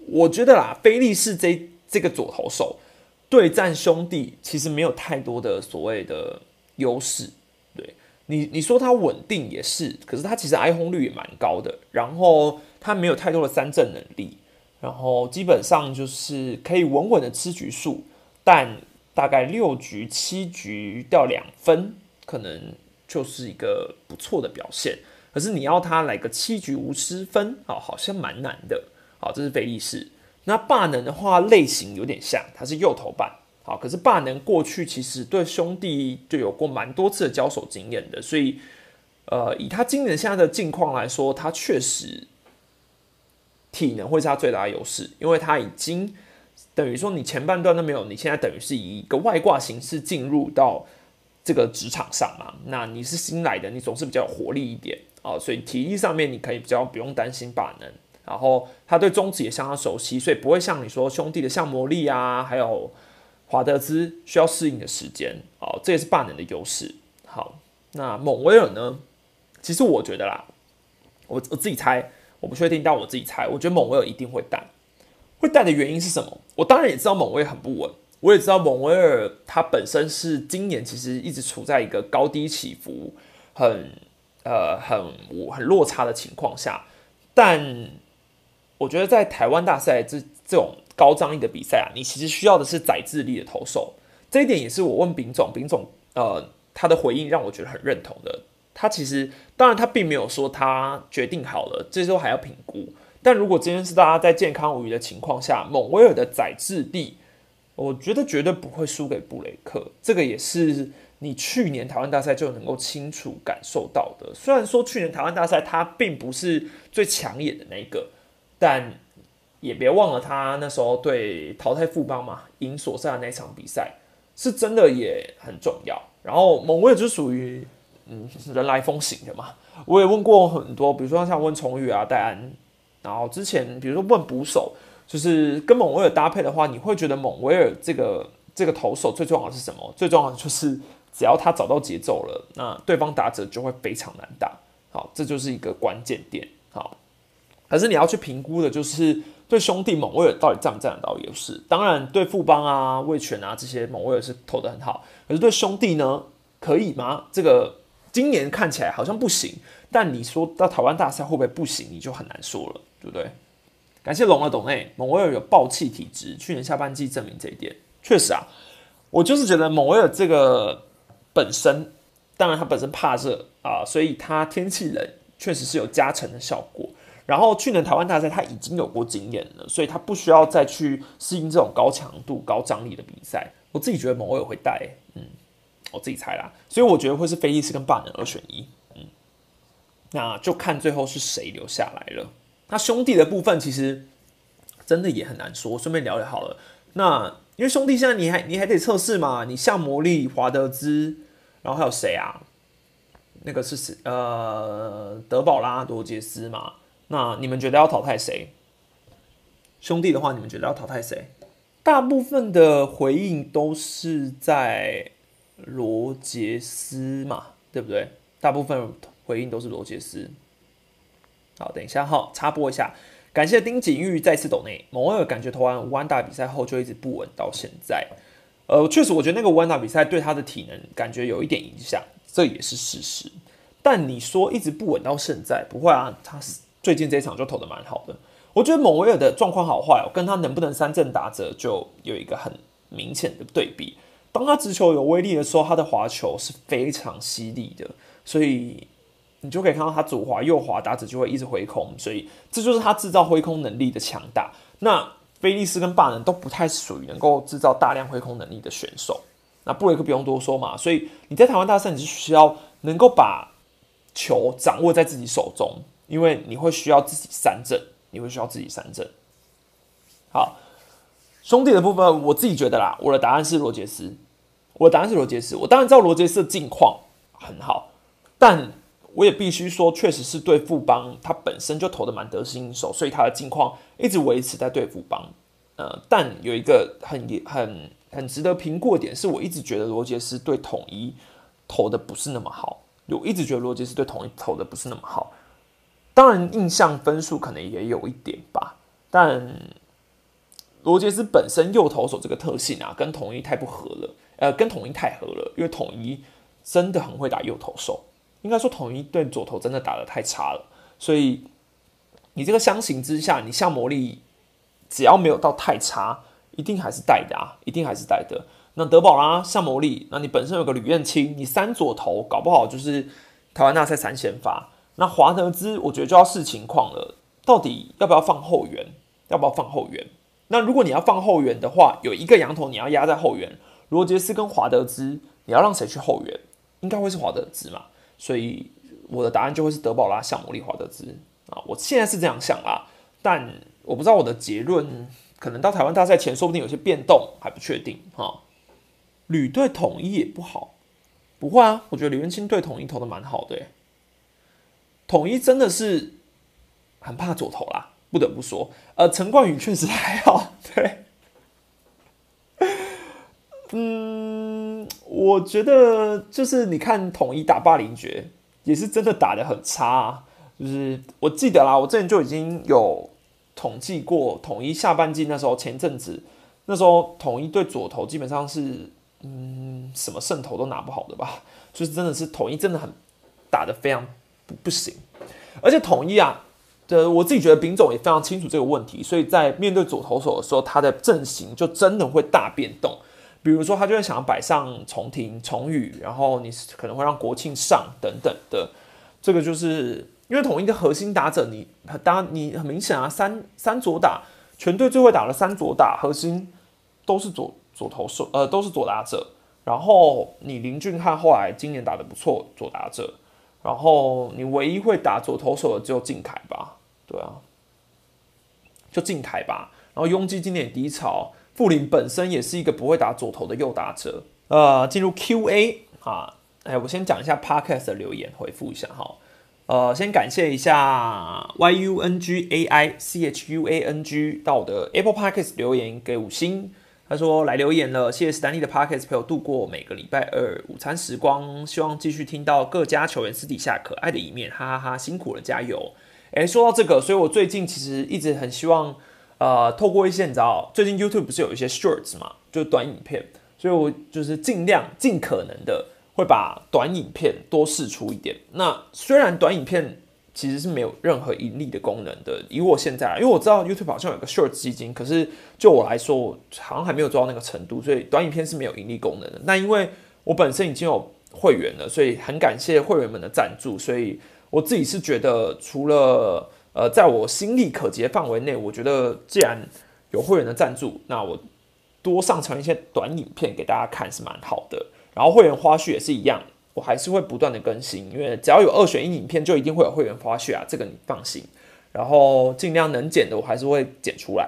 我觉得啦，菲利是这这个左投手。对战兄弟其实没有太多的所谓的优势，对你你说他稳定也是，可是他其实挨轰率也蛮高的，然后他没有太多的三振能力，然后基本上就是可以稳稳的吃局数，但大概六局七局掉两分，可能就是一个不错的表现。可是你要他来个七局无失分啊，好像蛮难的。好，这是菲利士。那霸能的话类型有点像，它是右头版，好，可是霸能过去其实对兄弟就有过蛮多次的交手经验的，所以，呃，以他今年现在的境况来说，他确实体能会是他最大的优势，因为他已经等于说你前半段都没有，你现在等于是以一个外挂形式进入到这个职场上嘛，那你是新来的，你总是比较有活力一点啊，所以体力上面你可以比较不用担心霸能。然后他对中职也相当熟悉，所以不会像你说兄弟的像魔力啊，还有华德兹需要适应的时间哦，这也是霸能的优势。好，那蒙威尔呢？其实我觉得啦，我我自己猜，我不确定，但我自己猜，我觉得蒙威尔一定会带。会带的原因是什么？我当然也知道蒙威很不稳，我也知道蒙威尔他本身是今年其实一直处在一个高低起伏、很呃很很落差的情况下，但。我觉得在台湾大赛这这种高张力的比赛啊，你其实需要的是载智力的投手。这一点也是我问丙总，丙总呃他的回应让我觉得很认同的。他其实当然他并没有说他决定好了，这时候还要评估。但如果今天是大家在健康无虞的情况下，蒙威尔的载智力，我觉得绝对不会输给布雷克。这个也是你去年台湾大赛就能够清楚感受到的。虽然说去年台湾大赛他并不是最抢眼的那个。但也别忘了，他那时候对淘汰富邦嘛，赢所赛的那场比赛，是真的也很重要。然后蒙威尔就属于嗯人来疯型的嘛。我也问过很多，比如说像温崇宇啊、戴安，然后之前比如说问捕手，就是跟蒙威尔搭配的话，你会觉得蒙威尔这个这个投手最重要的是什么？最重要的就是只要他找到节奏了，那对方打者就会非常难打。好，这就是一个关键点。好。可是你要去评估的，就是对兄弟蒙威尔到底占不占得到优势？当然，对富邦啊、魏权啊这些蒙威尔是投的很好。可是对兄弟呢，可以吗？这个今年看起来好像不行。但你说到台湾大赛会不会不行，你就很难说了，对不对？感谢龙的董内，蒙威尔有暴气体质，去年下半季证明这一点。确实啊，我就是觉得蒙威尔这个本身，当然他本身怕热啊，所以他天气冷确实是有加成的效果。然后去年台湾大赛他已经有过经验了，所以他不需要再去适应这种高强度、高张力的比赛。我自己觉得某位会带，嗯，我自己猜啦，所以我觉得会是菲利斯跟霸能二选一，嗯，那就看最后是谁留下来了。那兄弟的部分其实真的也很难说，顺便聊聊好了。那因为兄弟现在你还你还得测试嘛，你像魔力、华德兹，然后还有谁啊？那个是谁？呃，德保拉、罗杰斯嘛。那你们觉得要淘汰谁？兄弟的话，你们觉得要淘汰谁？大部分的回应都是在罗杰斯嘛，对不对？大部分回应都是罗杰斯。好，等一下哈，插播一下，感谢丁景玉再次抖内。某尔感觉投完五安大比赛后就一直不稳到现在。呃，确实，我觉得那个武安大比赛对他的体能感觉有一点影响，这也是事实。但你说一直不稳到现在，不会啊，他是。最近这一场就投的蛮好的，我觉得蒙维尔的状况好坏哦，跟他能不能三振打折就有一个很明显的对比。当他直球有威力的时候，他的滑球是非常犀利的，所以你就可以看到他左滑右滑打者就会一直挥空，所以这就是他制造挥空能力的强大。那菲利斯跟霸能都不太属于能够制造大量挥空能力的选手。那布雷克不用多说嘛，所以你在台湾大赛你是需要能够把球掌握在自己手中。因为你会需要自己三振，你会需要自己三振。好，兄弟的部分，我自己觉得啦，我的答案是罗杰斯。我的答案是罗杰斯。我当然知道罗杰斯的近况很好，但我也必须说，确实是对富邦他本身就投的蛮得心应手，所以他的近况一直维持在对富邦。呃，但有一个很很很值得评估的点，是我一直觉得罗杰斯对统一投的不是那么好。我一直觉得罗杰斯对统一投的不是那么好。当然，印象分数可能也有一点吧，但罗杰斯本身右投手这个特性啊，跟统一太不合了。呃，跟统一太合了，因为统一真的很会打右投手。应该说，统一对左投真的打的太差了。所以，你这个相形之下，你像魔力。只要没有到太差，一定还是带的啊，一定还是带的。那德保拉、像魔力，那你本身有个吕彦青，你三左投，搞不好就是台湾大赛三先发。那华德兹，我觉得就要视情况了，到底要不要放后援？要不要放后援？那如果你要放后援的话，有一个羊头你要压在后援，罗杰斯跟华德兹，你要让谁去后援？应该会是华德兹嘛？所以我的答案就会是德保拉、向魔力、华德兹啊。我现在是这样想啦，但。我不知道我的结论，可能到台湾大赛前，说不定有些变动，还不确定哈。旅队统一也不好，不会啊，我觉得李元清对统一投的蛮好的，统一真的是很怕左投啦，不得不说，呃，陈冠宇确实还好，对，嗯，我觉得就是你看统一打霸凌爵，也是真的打的很差，就是我记得啦，我之前就已经有。统计过统一下半季那时候前阵子那时候统一对左投基本上是嗯什么胜投都拿不好的吧，就是真的是统一真的很打的非常不行，而且统一啊的我自己觉得丙总也非常清楚这个问题，所以在面对左投手的时候，他的阵型就真的会大变动，比如说他就会想要摆上重庭重宇，然后你可能会让国庆上等等的，这个就是。因为统一的核心打者，你当你很明显啊，三三左打，全队最会打的三左打核心都是左左投手，呃，都是左打者。然后你林俊汉后来今年打的不错，左打者。然后你唯一会打左投手的只有靖凯吧？对啊，就靖凯吧。然后拥挤今年低潮，富林本身也是一个不会打左投的右打者。呃，进入 Q&A 啊，哎，我先讲一下 Podcast 的留言，回复一下哈。呃，先感谢一下 Y U N G A I C H U A N G 到我的 Apple Podcast 留言给五星。他说来留言了，谢谢史丹利的 Podcast 陪我度过每个礼拜二午餐时光，希望继续听到各家球员私底下可爱的一面，哈哈哈，辛苦了，加油！哎，说到这个，所以我最近其实一直很希望，呃，透过一些你知道，最近 YouTube 不是有一些 Shorts 嘛，就短影片，所以我就是尽量尽可能的。会把短影片多试出一点。那虽然短影片其实是没有任何盈利的功能的，以我现在，因为我知道 YouTube 好像有个 Short 基金，可是就我来说，我好像还没有做到那个程度，所以短影片是没有盈利功能的。那因为我本身已经有会员了，所以很感谢会员们的赞助，所以我自己是觉得，除了呃，在我心力可及范围内，我觉得既然有会员的赞助，那我多上传一些短影片给大家看是蛮好的。然后会员花絮也是一样，我还是会不断的更新，因为只要有二选一影片，就一定会有会员花絮啊，这个你放心。然后尽量能剪的，我还是会剪出来。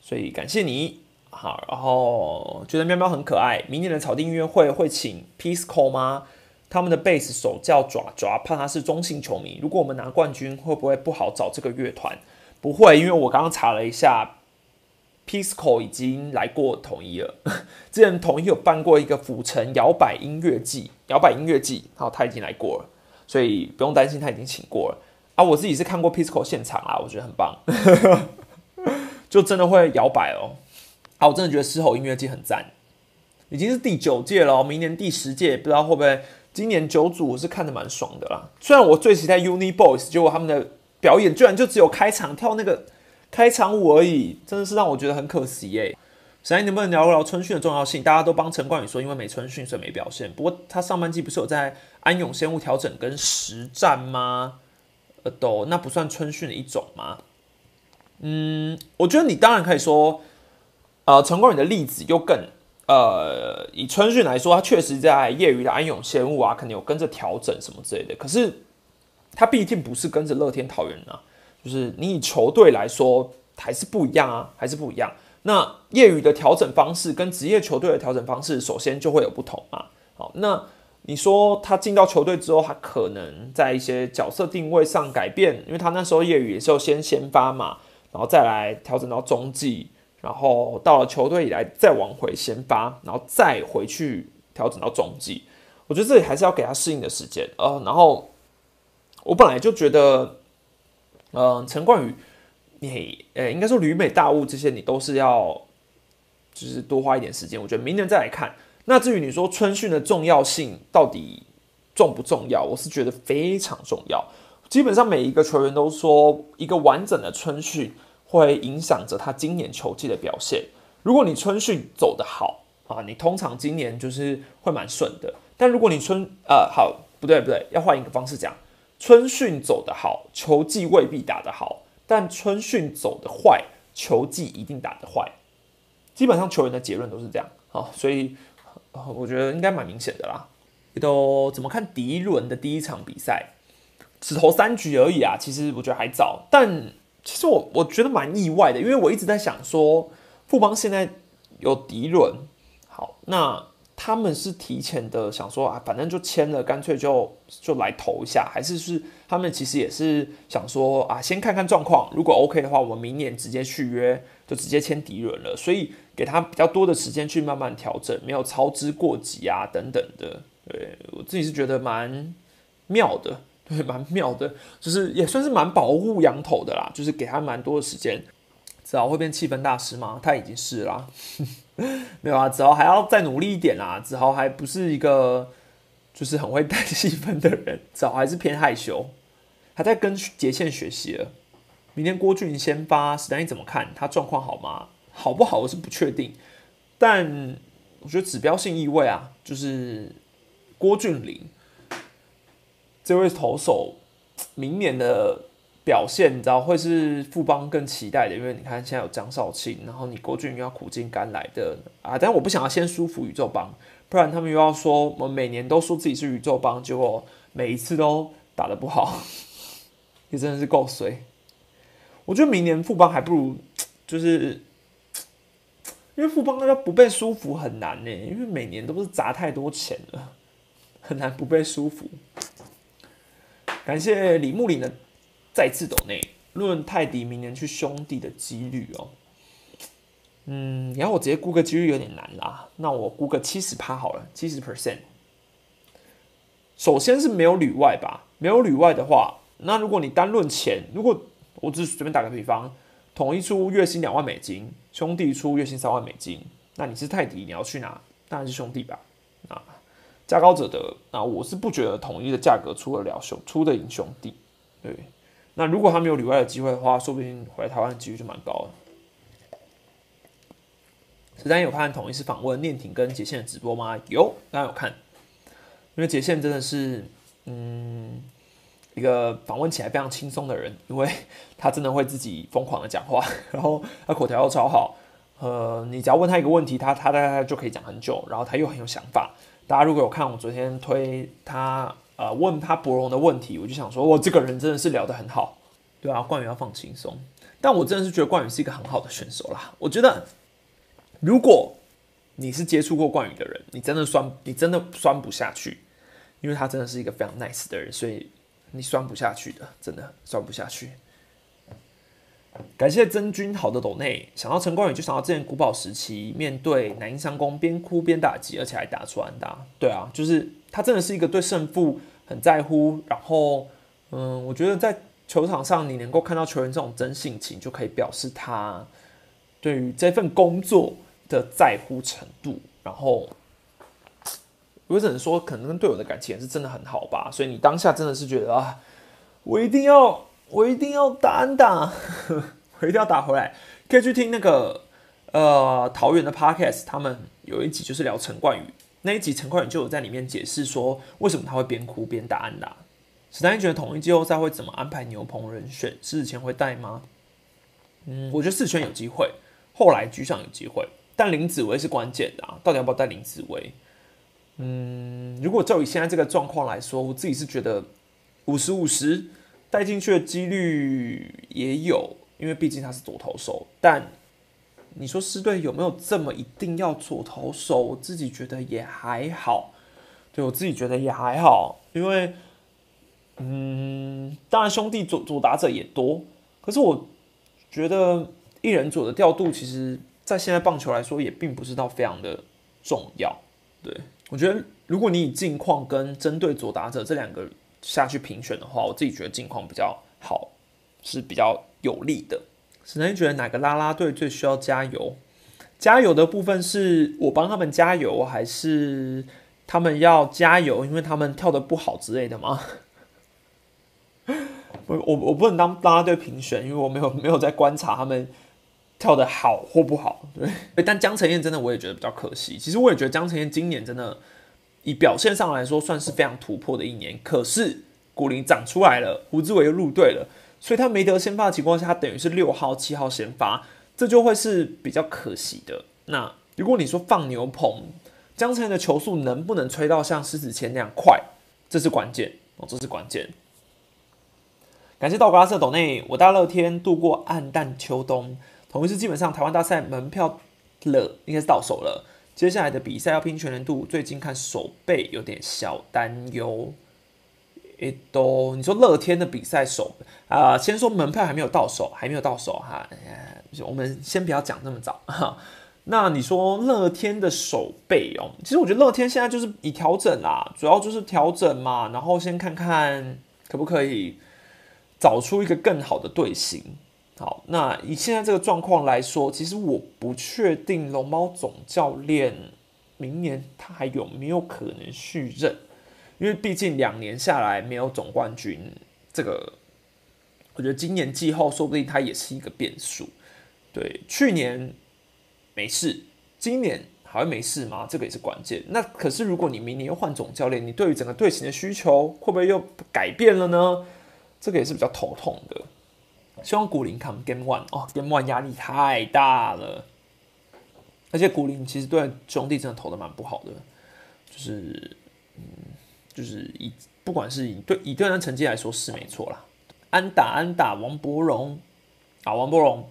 所以感谢你，好。然后觉得喵喵很可爱，明年的草地音乐会会请 Peaceco 吗？他们的贝斯手叫爪爪，怕他是中性球迷。如果我们拿冠军，会不会不好找这个乐团？不会，因为我刚刚查了一下。Pisco 已经来过统一了，之前统一有办过一个府城摇摆音乐季，摇摆音乐季，好，他已经来过了，所以不用担心他已经请过了啊。我自己是看过 Pisco 现场啊，我觉得很棒，就真的会摇摆哦。啊，我真的觉得狮吼音乐季很赞，已经是第九届了，明年第十届，不知道会不会今年九组我是看的蛮爽的啦。虽然我最期待 Uni Boys，结果他们的表演居然就只有开场跳那个。开场舞而已，真的是让我觉得很可惜耶。小英能不能聊聊春训的重要性？大家都帮陈冠宇说，因为没春训所以没表现。不过他上半季不是有在安永先物调整跟实战吗？呃，都那不算春训的一种吗？嗯，我觉得你当然可以说，呃，陈冠宇的例子又更呃，以春训来说，他确实在业余的安永先物啊，肯定有跟着调整什么之类的。可是他毕竟不是跟着乐天桃园啊。就是你以球队来说还是不一样啊，还是不一样。那业余的调整方式跟职业球队的调整方式，首先就会有不同嘛。好，那你说他进到球队之后，他可能在一些角色定位上改变，因为他那时候业余也是先先发嘛，然后再来调整到中继，然后到了球队以来再往回先发，然后再回去调整到中继。我觉得这里还是要给他适应的时间。呃，然后我本来就觉得，嗯，陈冠宇。你呃，应该说旅美大物这些，你都是要就是多花一点时间。我觉得明年再来看。那至于你说春训的重要性到底重不重要，我是觉得非常重要。基本上每一个球员都说，一个完整的春训会影响着他今年球季的表现。如果你春训走得好啊，你通常今年就是会蛮顺的。但如果你春呃好不对不对，要换一个方式讲，春训走得好，球技未必打得好。但春训走的坏，球技一定打得坏。基本上球员的结论都是这样啊，所以我觉得应该蛮明显的啦。都怎么看第一轮的第一场比赛，只投三局而已啊。其实我觉得还早，但其实我我觉得蛮意外的，因为我一直在想说，富邦现在有第一轮，好那。他们是提前的想说啊，反正就签了，干脆就就来投一下，还是是他们其实也是想说啊，先看看状况，如果 OK 的话，我们明年直接续约，就直接签敌人了，所以给他比较多的时间去慢慢调整，没有操之过急啊等等的。对我自己是觉得蛮妙的，对，蛮妙的，就是也算是蛮保护羊头的啦，就是给他蛮多的时间。知道会变气氛大师吗？他已经是啦。没有啊，子豪还要再努力一点啦。子豪还不是一个就是很会带气氛的人，子豪还是偏害羞，还在跟杰线学习了。明天郭俊先发，史丹你怎么看？他状况好吗？好不好？我是不确定，但我觉得指标性意味啊，就是郭俊麟这位投手，明年的。表现你知道会是富邦更期待的，因为你看现在有张少庆，然后你郭俊又要苦尽甘来的啊！但我不想要先舒服宇宙帮，不然他们又要说我们每年都说自己是宇宙帮，结果每一次都打得不好，也真的是够衰。我觉得明年富邦还不如就是因为富邦要不被舒服很难呢，因为每年都是砸太多钱了，很难不被舒服。感谢李木林的。再次抖内论泰迪明年去兄弟的几率哦，嗯，然后我直接估个几率有点难啦，那我估个七十趴好了，七十 percent。首先是没有旅外吧，没有旅外的话，那如果你单论钱，如果我只是随便打个比方，统一出月薪两万美金，兄弟出月薪三万美金，那你是泰迪，你要去哪？当然是兄弟吧。啊，价高者得，那我是不觉得统一的价格出得了兄，出得赢兄弟，对。那如果他没有旅外的机会的话，说不定回来台湾的几率就蛮高的。实在有看同一次访问念婷跟杰宪的直播吗？有，当然有看。因为杰宪真的是，嗯，一个访问起来非常轻松的人，因为他真的会自己疯狂的讲话，然后他口条又超好。呃，你只要问他一个问题，他他大概就可以讲很久，然后他又很有想法。大家如果有看我昨天推他。呃，问他博荣的问题，我就想说，我这个人真的是聊得很好，对啊，冠宇要放轻松，但我真的是觉得冠宇是一个很好的选手啦。我觉得，如果你是接触过冠宇的人，你真的酸，你真的酸不下去，因为他真的是一个非常 nice 的人，所以你酸不下去的，真的酸不下去。感谢真君好的斗内，想到陈冠宇就想到之前古堡时期面对南音三公边哭边打击，而且还打出安打，对啊，就是。他真的是一个对胜负很在乎，然后，嗯，我觉得在球场上你能够看到球员这种真性情，就可以表示他对于这份工作的在乎程度。然后，我只能说，可能跟队友的感情也是真的很好吧。所以你当下真的是觉得啊，我一定要，我一定要打打，我一定要打回来。可以去听那个呃桃园的 podcast，他们有一集就是聊陈冠宇。那一集陈冠宇就有在里面解释说，为什么他会边哭边打安打。史丹利觉得统一季后赛会怎么安排牛棚人选？四前会带吗？嗯，我觉得四圈有机会，后来局上有机会，但林子薇是关键的啊，到底要不要带林子薇？嗯，如果就以现在这个状况来说，我自己是觉得五十五十带进去的几率也有，因为毕竟他是左投手，但你说狮队有没有这么一定要左投手？我自己觉得也还好，对我自己觉得也还好，因为，嗯，当然兄弟左左打者也多，可是我觉得一人左的调度，其实在现在棒球来说，也并不是到非常的重要。对我觉得，如果你以近况跟针对左打者这两个下去评选的话，我自己觉得近况比较好，是比较有利的。只能觉得哪个拉拉队最需要加油？加油的部分是我帮他们加油，还是他们要加油，因为他们跳的不好之类的吗？我我我不能当拉拉队评选，因为我没有没有在观察他们跳的好或不好。对，但江晨燕真的我也觉得比较可惜。其实我也觉得江晨燕今年真的以表现上来说算是非常突破的一年。可是古林长出来了，胡志伟又入队了。所以他没得先发的情况下，他等于是六号、七号先发，这就会是比较可惜的。那如果你说放牛棚，江晨的球速能不能吹到像狮子谦那样快，这是关键哦，这是关键。感谢道格拉斯斗内，我大热天度过暗淡秋冬，同时基本上台湾大赛门票了，应该是到手了。接下来的比赛要拼全能度，最近看手背有点小担忧。诶，都你说乐天的比赛手啊，先说门票还没有到手，还没有到手哈。我们先不要讲那么早 哈。那你说乐天的手背哦，其实我觉得乐天现在就是以调整啦，主要就是调整嘛，然后先看看可不可以找出一个更好的队形。好，那以现在这个状况来说，其实我不确定龙猫总教练明年他还有没有可能续任。因为毕竟两年下来没有总冠军，这个我觉得今年季后说不定他也是一个变数。对，去年没事，今年还会没事吗？这个也是关键。那可是如果你明年又换总教练，你对于整个队形的需求会不会又改变了呢？这个也是比较头痛的。希望古林看 Game One 哦，Game One 压力太大了，而且古林其实对兄弟真的投的蛮不好的，就是嗯。就是以不管是以对以对战成绩来说是没错啦，安打安打王博荣啊王博荣，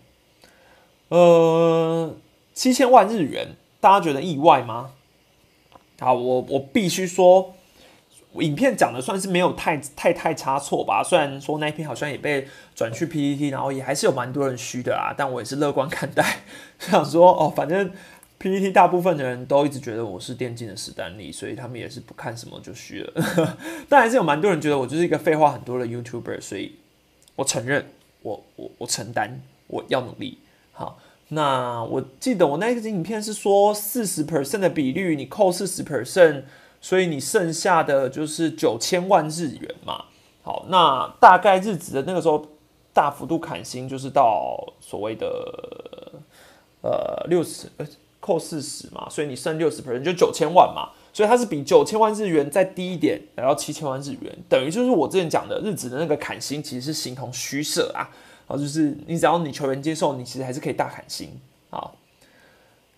呃七千万日元，大家觉得意外吗？好，我我必须说，影片讲的算是没有太太太差错吧。虽然说那一篇好像也被转去 PPT，然后也还是有蛮多人虚的啊，但我也是乐观看待，想说哦，反正。PPT 大部分的人都一直觉得我是电竞的史丹利，所以他们也是不看什么就虚了。但还是有蛮多人觉得我就是一个废话很多的 YouTuber，所以我承认，我我我承担，我要努力。好，那我记得我那个影片是说四十 percent 的比率，你扣四十 percent，所以你剩下的就是九千万日元嘛。好，那大概日子的那个时候大幅度砍薪，就是到所谓的呃六十。扣四十嘛，所以你剩六十 percent 就九千万嘛，所以它是比九千万日元再低一点，来到七千万日元，等于就是我之前讲的日子的那个砍薪其实是形同虚设啊，啊，就是你只要你球员接受，你其实还是可以大砍薪啊。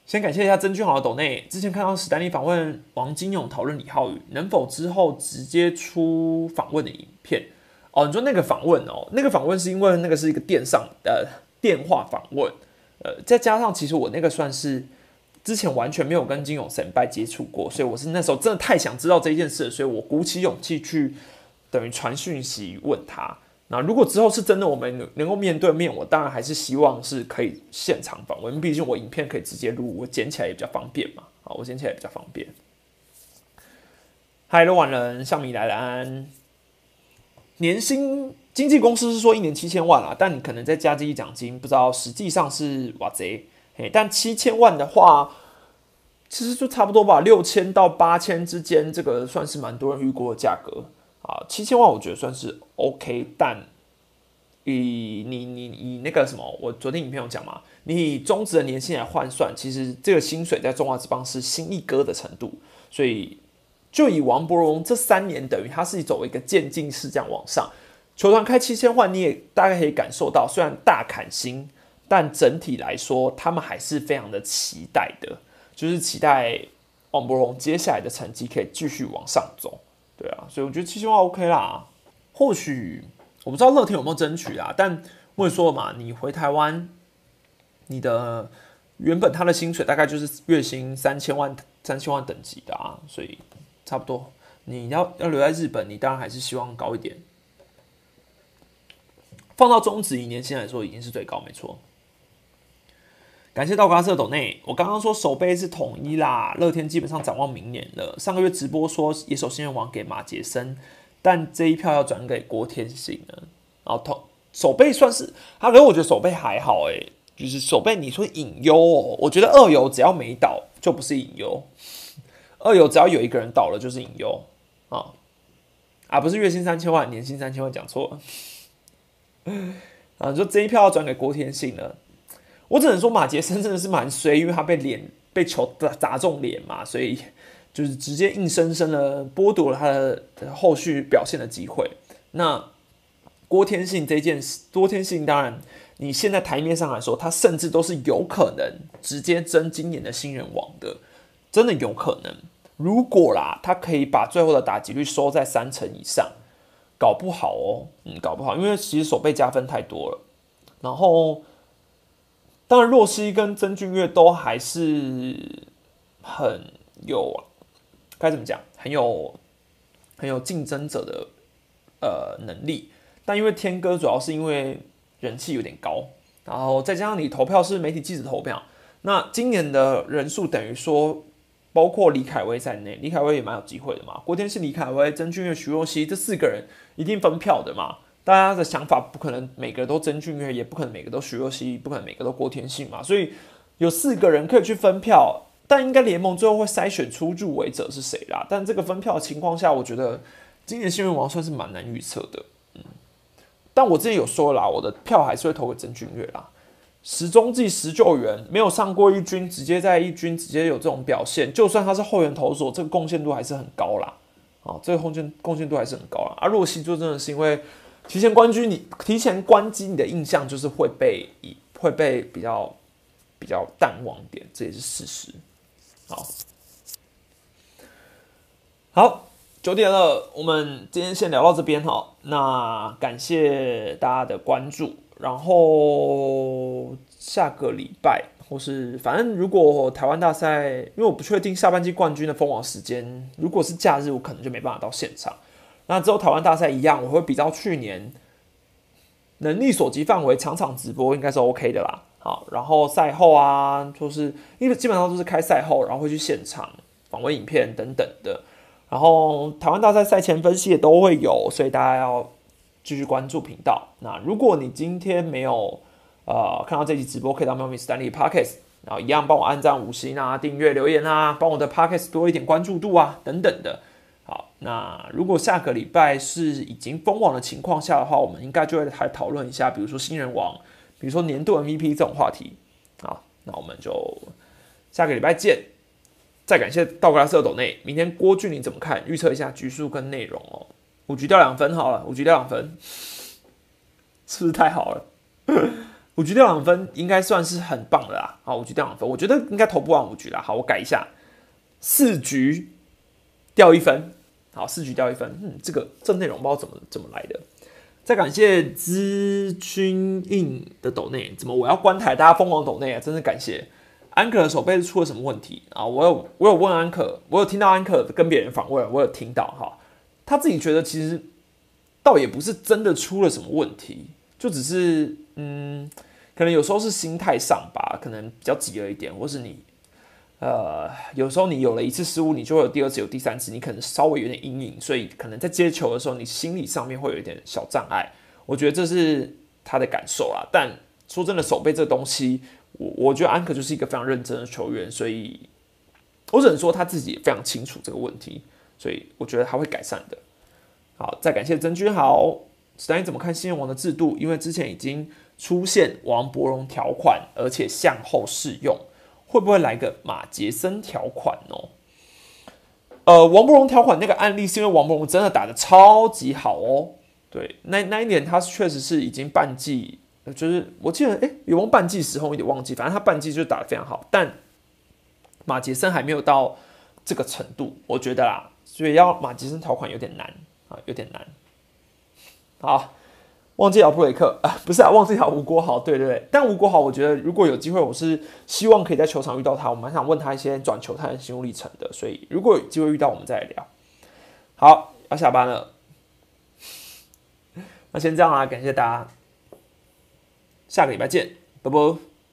先感谢一下曾俊豪的抖内，之前看到史丹利访问王金勇讨论李浩宇能否之后直接出访问的影片哦，你说那个访问哦，那个访问是因为那个是一个电上呃电话访问，呃，再加上其实我那个算是。之前完全没有跟金勇神拜接触过，所以我是那时候真的太想知道这件事，所以我鼓起勇气去等于传讯息问他。那如果之后是真的我们能够面对面，我当然还是希望是可以现场访问，毕竟我影片可以直接录，我剪起来也比较方便嘛。啊，我剪起来也比较方便。嗨，罗晚人，向米来安。年薪经纪公司是说一年七千万啊，但你可能再加这一奖金，不知道实际上是哇贼。但七千万的话，其实就差不多吧，六千到八千之间，这个算是蛮多人预估的价格啊。七千万我觉得算是 OK，但以你你以那个什么，我昨天影片有讲嘛，你以中职的年薪来换算，其实这个薪水在中华之邦是新一哥的程度，所以就以王伯荣这三年，等于他是走一个渐进式这样往上，球团开七千万，你也大概可以感受到，虽然大砍薪。但整体来说，他们还是非常的期待的，就是期待王伯荣接下来的成绩可以继续往上走，对啊，所以我觉得七千万 OK 啦。或许我不知道乐天有没有争取啊，但我也说了嘛，你回台湾，你的原本他的薪水大概就是月薪三千万、三千万等级的啊，所以差不多。你要要留在日本，你当然还是希望高一点。放到中职以年薪来说，已经是最高，没错。感谢道格拉瑟斗内，我刚刚说手背是统一啦，乐天基本上展望明年了。上个月直播说野手新人王给马杰森，但这一票要转给郭天信了。然后头手背算是，他可是我觉得手背还好诶，就是手背你说隐忧哦，我觉得二游只要没倒就不是隐忧，二游只要有一个人倒了就是隐忧啊，啊不是月薪三千万，年薪三千万讲错了，啊就这一票要转给郭天信了。我只能说马杰森真的是蛮衰，因为他被脸被球砸砸中脸嘛，所以就是直接硬生生的剥夺了他的后续表现的机会。那郭天信这件事，郭天信当然你现在台面上来说，他甚至都是有可能直接争今年的新人王的，真的有可能。如果啦，他可以把最后的打击率收在三成以上，搞不好哦，嗯，搞不好，因为其实手背加分太多了，然后。当然，若曦跟曾俊岳都还是很有该怎么讲，很有很有竞争者的呃能力。但因为天哥主要是因为人气有点高，然后再加上你投票是媒体记者投票，那今年的人数等于说包括李凯威在内，李凯威也蛮有机会的嘛。郭天是李凯威、曾俊岳、徐若曦这四个人一定分票的嘛。大家的想法不可能每个都曾俊岳，也不可能每个都徐若曦，不可能每个都郭天信嘛。所以有四个人可以去分票，但应该联盟最后会筛选出入围者是谁啦。但这个分票情况下，我觉得今年新人王算是蛮难预测的。嗯，但我之前有说啦，我的票还是会投给曾俊岳啦。十中计十救援，没有上过一军，直接在一军直接有这种表现，就算他是后援投手，这个贡献度还是很高啦。啊，这个贡献贡献度还是很高啦。啊，若曦就真的是因为。提前关机，你提前关机，你的印象就是会被以会被比较比较淡忘点，这也是事实。好，好，九点了，我们今天先聊到这边哈。那感谢大家的关注，然后下个礼拜或是反正如果台湾大赛，因为我不确定下半季冠军的封王时间，如果是假日，我可能就没办法到现场。那之后台湾大赛一样，我会比较去年能力所及范围，场场直播应该是 OK 的啦。好，然后赛后啊，就是因为基本上都是开赛后，然后会去现场访问影片等等的。然后台湾大赛赛前分析也都会有，所以大家要继续关注频道。那如果你今天没有呃看到这期直播，可以到喵咪斯丹利 Podcast，然后一样帮我按赞五星啊，订阅留言啊，帮我的 Podcast 多一点关注度啊，等等的。那如果下个礼拜是已经封网的情况下的话，我们应该就会来讨论一下，比如说新人王，比如说年度 MVP 这种话题。好，那我们就下个礼拜见。再感谢道格拉斯斗内，明天郭俊你怎么看？预测一下局数跟内容哦。五局掉两分好了，五局掉两分，是不是太好了？五局掉两分应该算是很棒的啦。好，五局掉两分，我觉得应该投不完五局啦。好，我改一下，四局掉一分。好，四局掉一分，嗯，这个这内容不知道怎么怎么来的。再感谢资君印的抖内，怎么我要关台？大家疯狂抖内啊！真是感谢。安可的手背是出了什么问题啊？我有我有问安可，我有听到安可跟别人访问，我有听到哈，他自己觉得其实倒也不是真的出了什么问题，就只是嗯，可能有时候是心态上吧，可能比较急了一点，或是你。呃，有时候你有了一次失误，你就会有第二次、有第三次，你可能稍微有点阴影，所以可能在接球的时候，你心理上面会有一点小障碍。我觉得这是他的感受啦。但说真的，手背这东西，我我觉得安可就是一个非常认真的球员，所以我只能说他自己也非常清楚这个问题，所以我觉得他会改善的。好，再感谢曾君豪，史丹你怎么看新人王的制度？因为之前已经出现王伯荣条款，而且向后适用。会不会来个马杰森条款哦？呃，王伯荣条款那个案例是因为王伯荣真的打的超级好哦。对，那那一年他确实是已经半季，就是我记得哎，有忘半季时候有点忘记，反正他半季就打的非常好。但马杰森还没有到这个程度，我觉得啦，所以要马杰森条款有点难啊，有点难。好，忘记了布雷克 啊，不是啊，忘记了吴国豪，对对对。但吴国豪，我觉得如果有机会，我是希望可以在球场遇到他，我蛮想问他一些转球他的心路历程的。所以如果有机会遇到，我们再来聊。好，要下班了，那先这样啦，感谢大家，下个礼拜见，拜拜。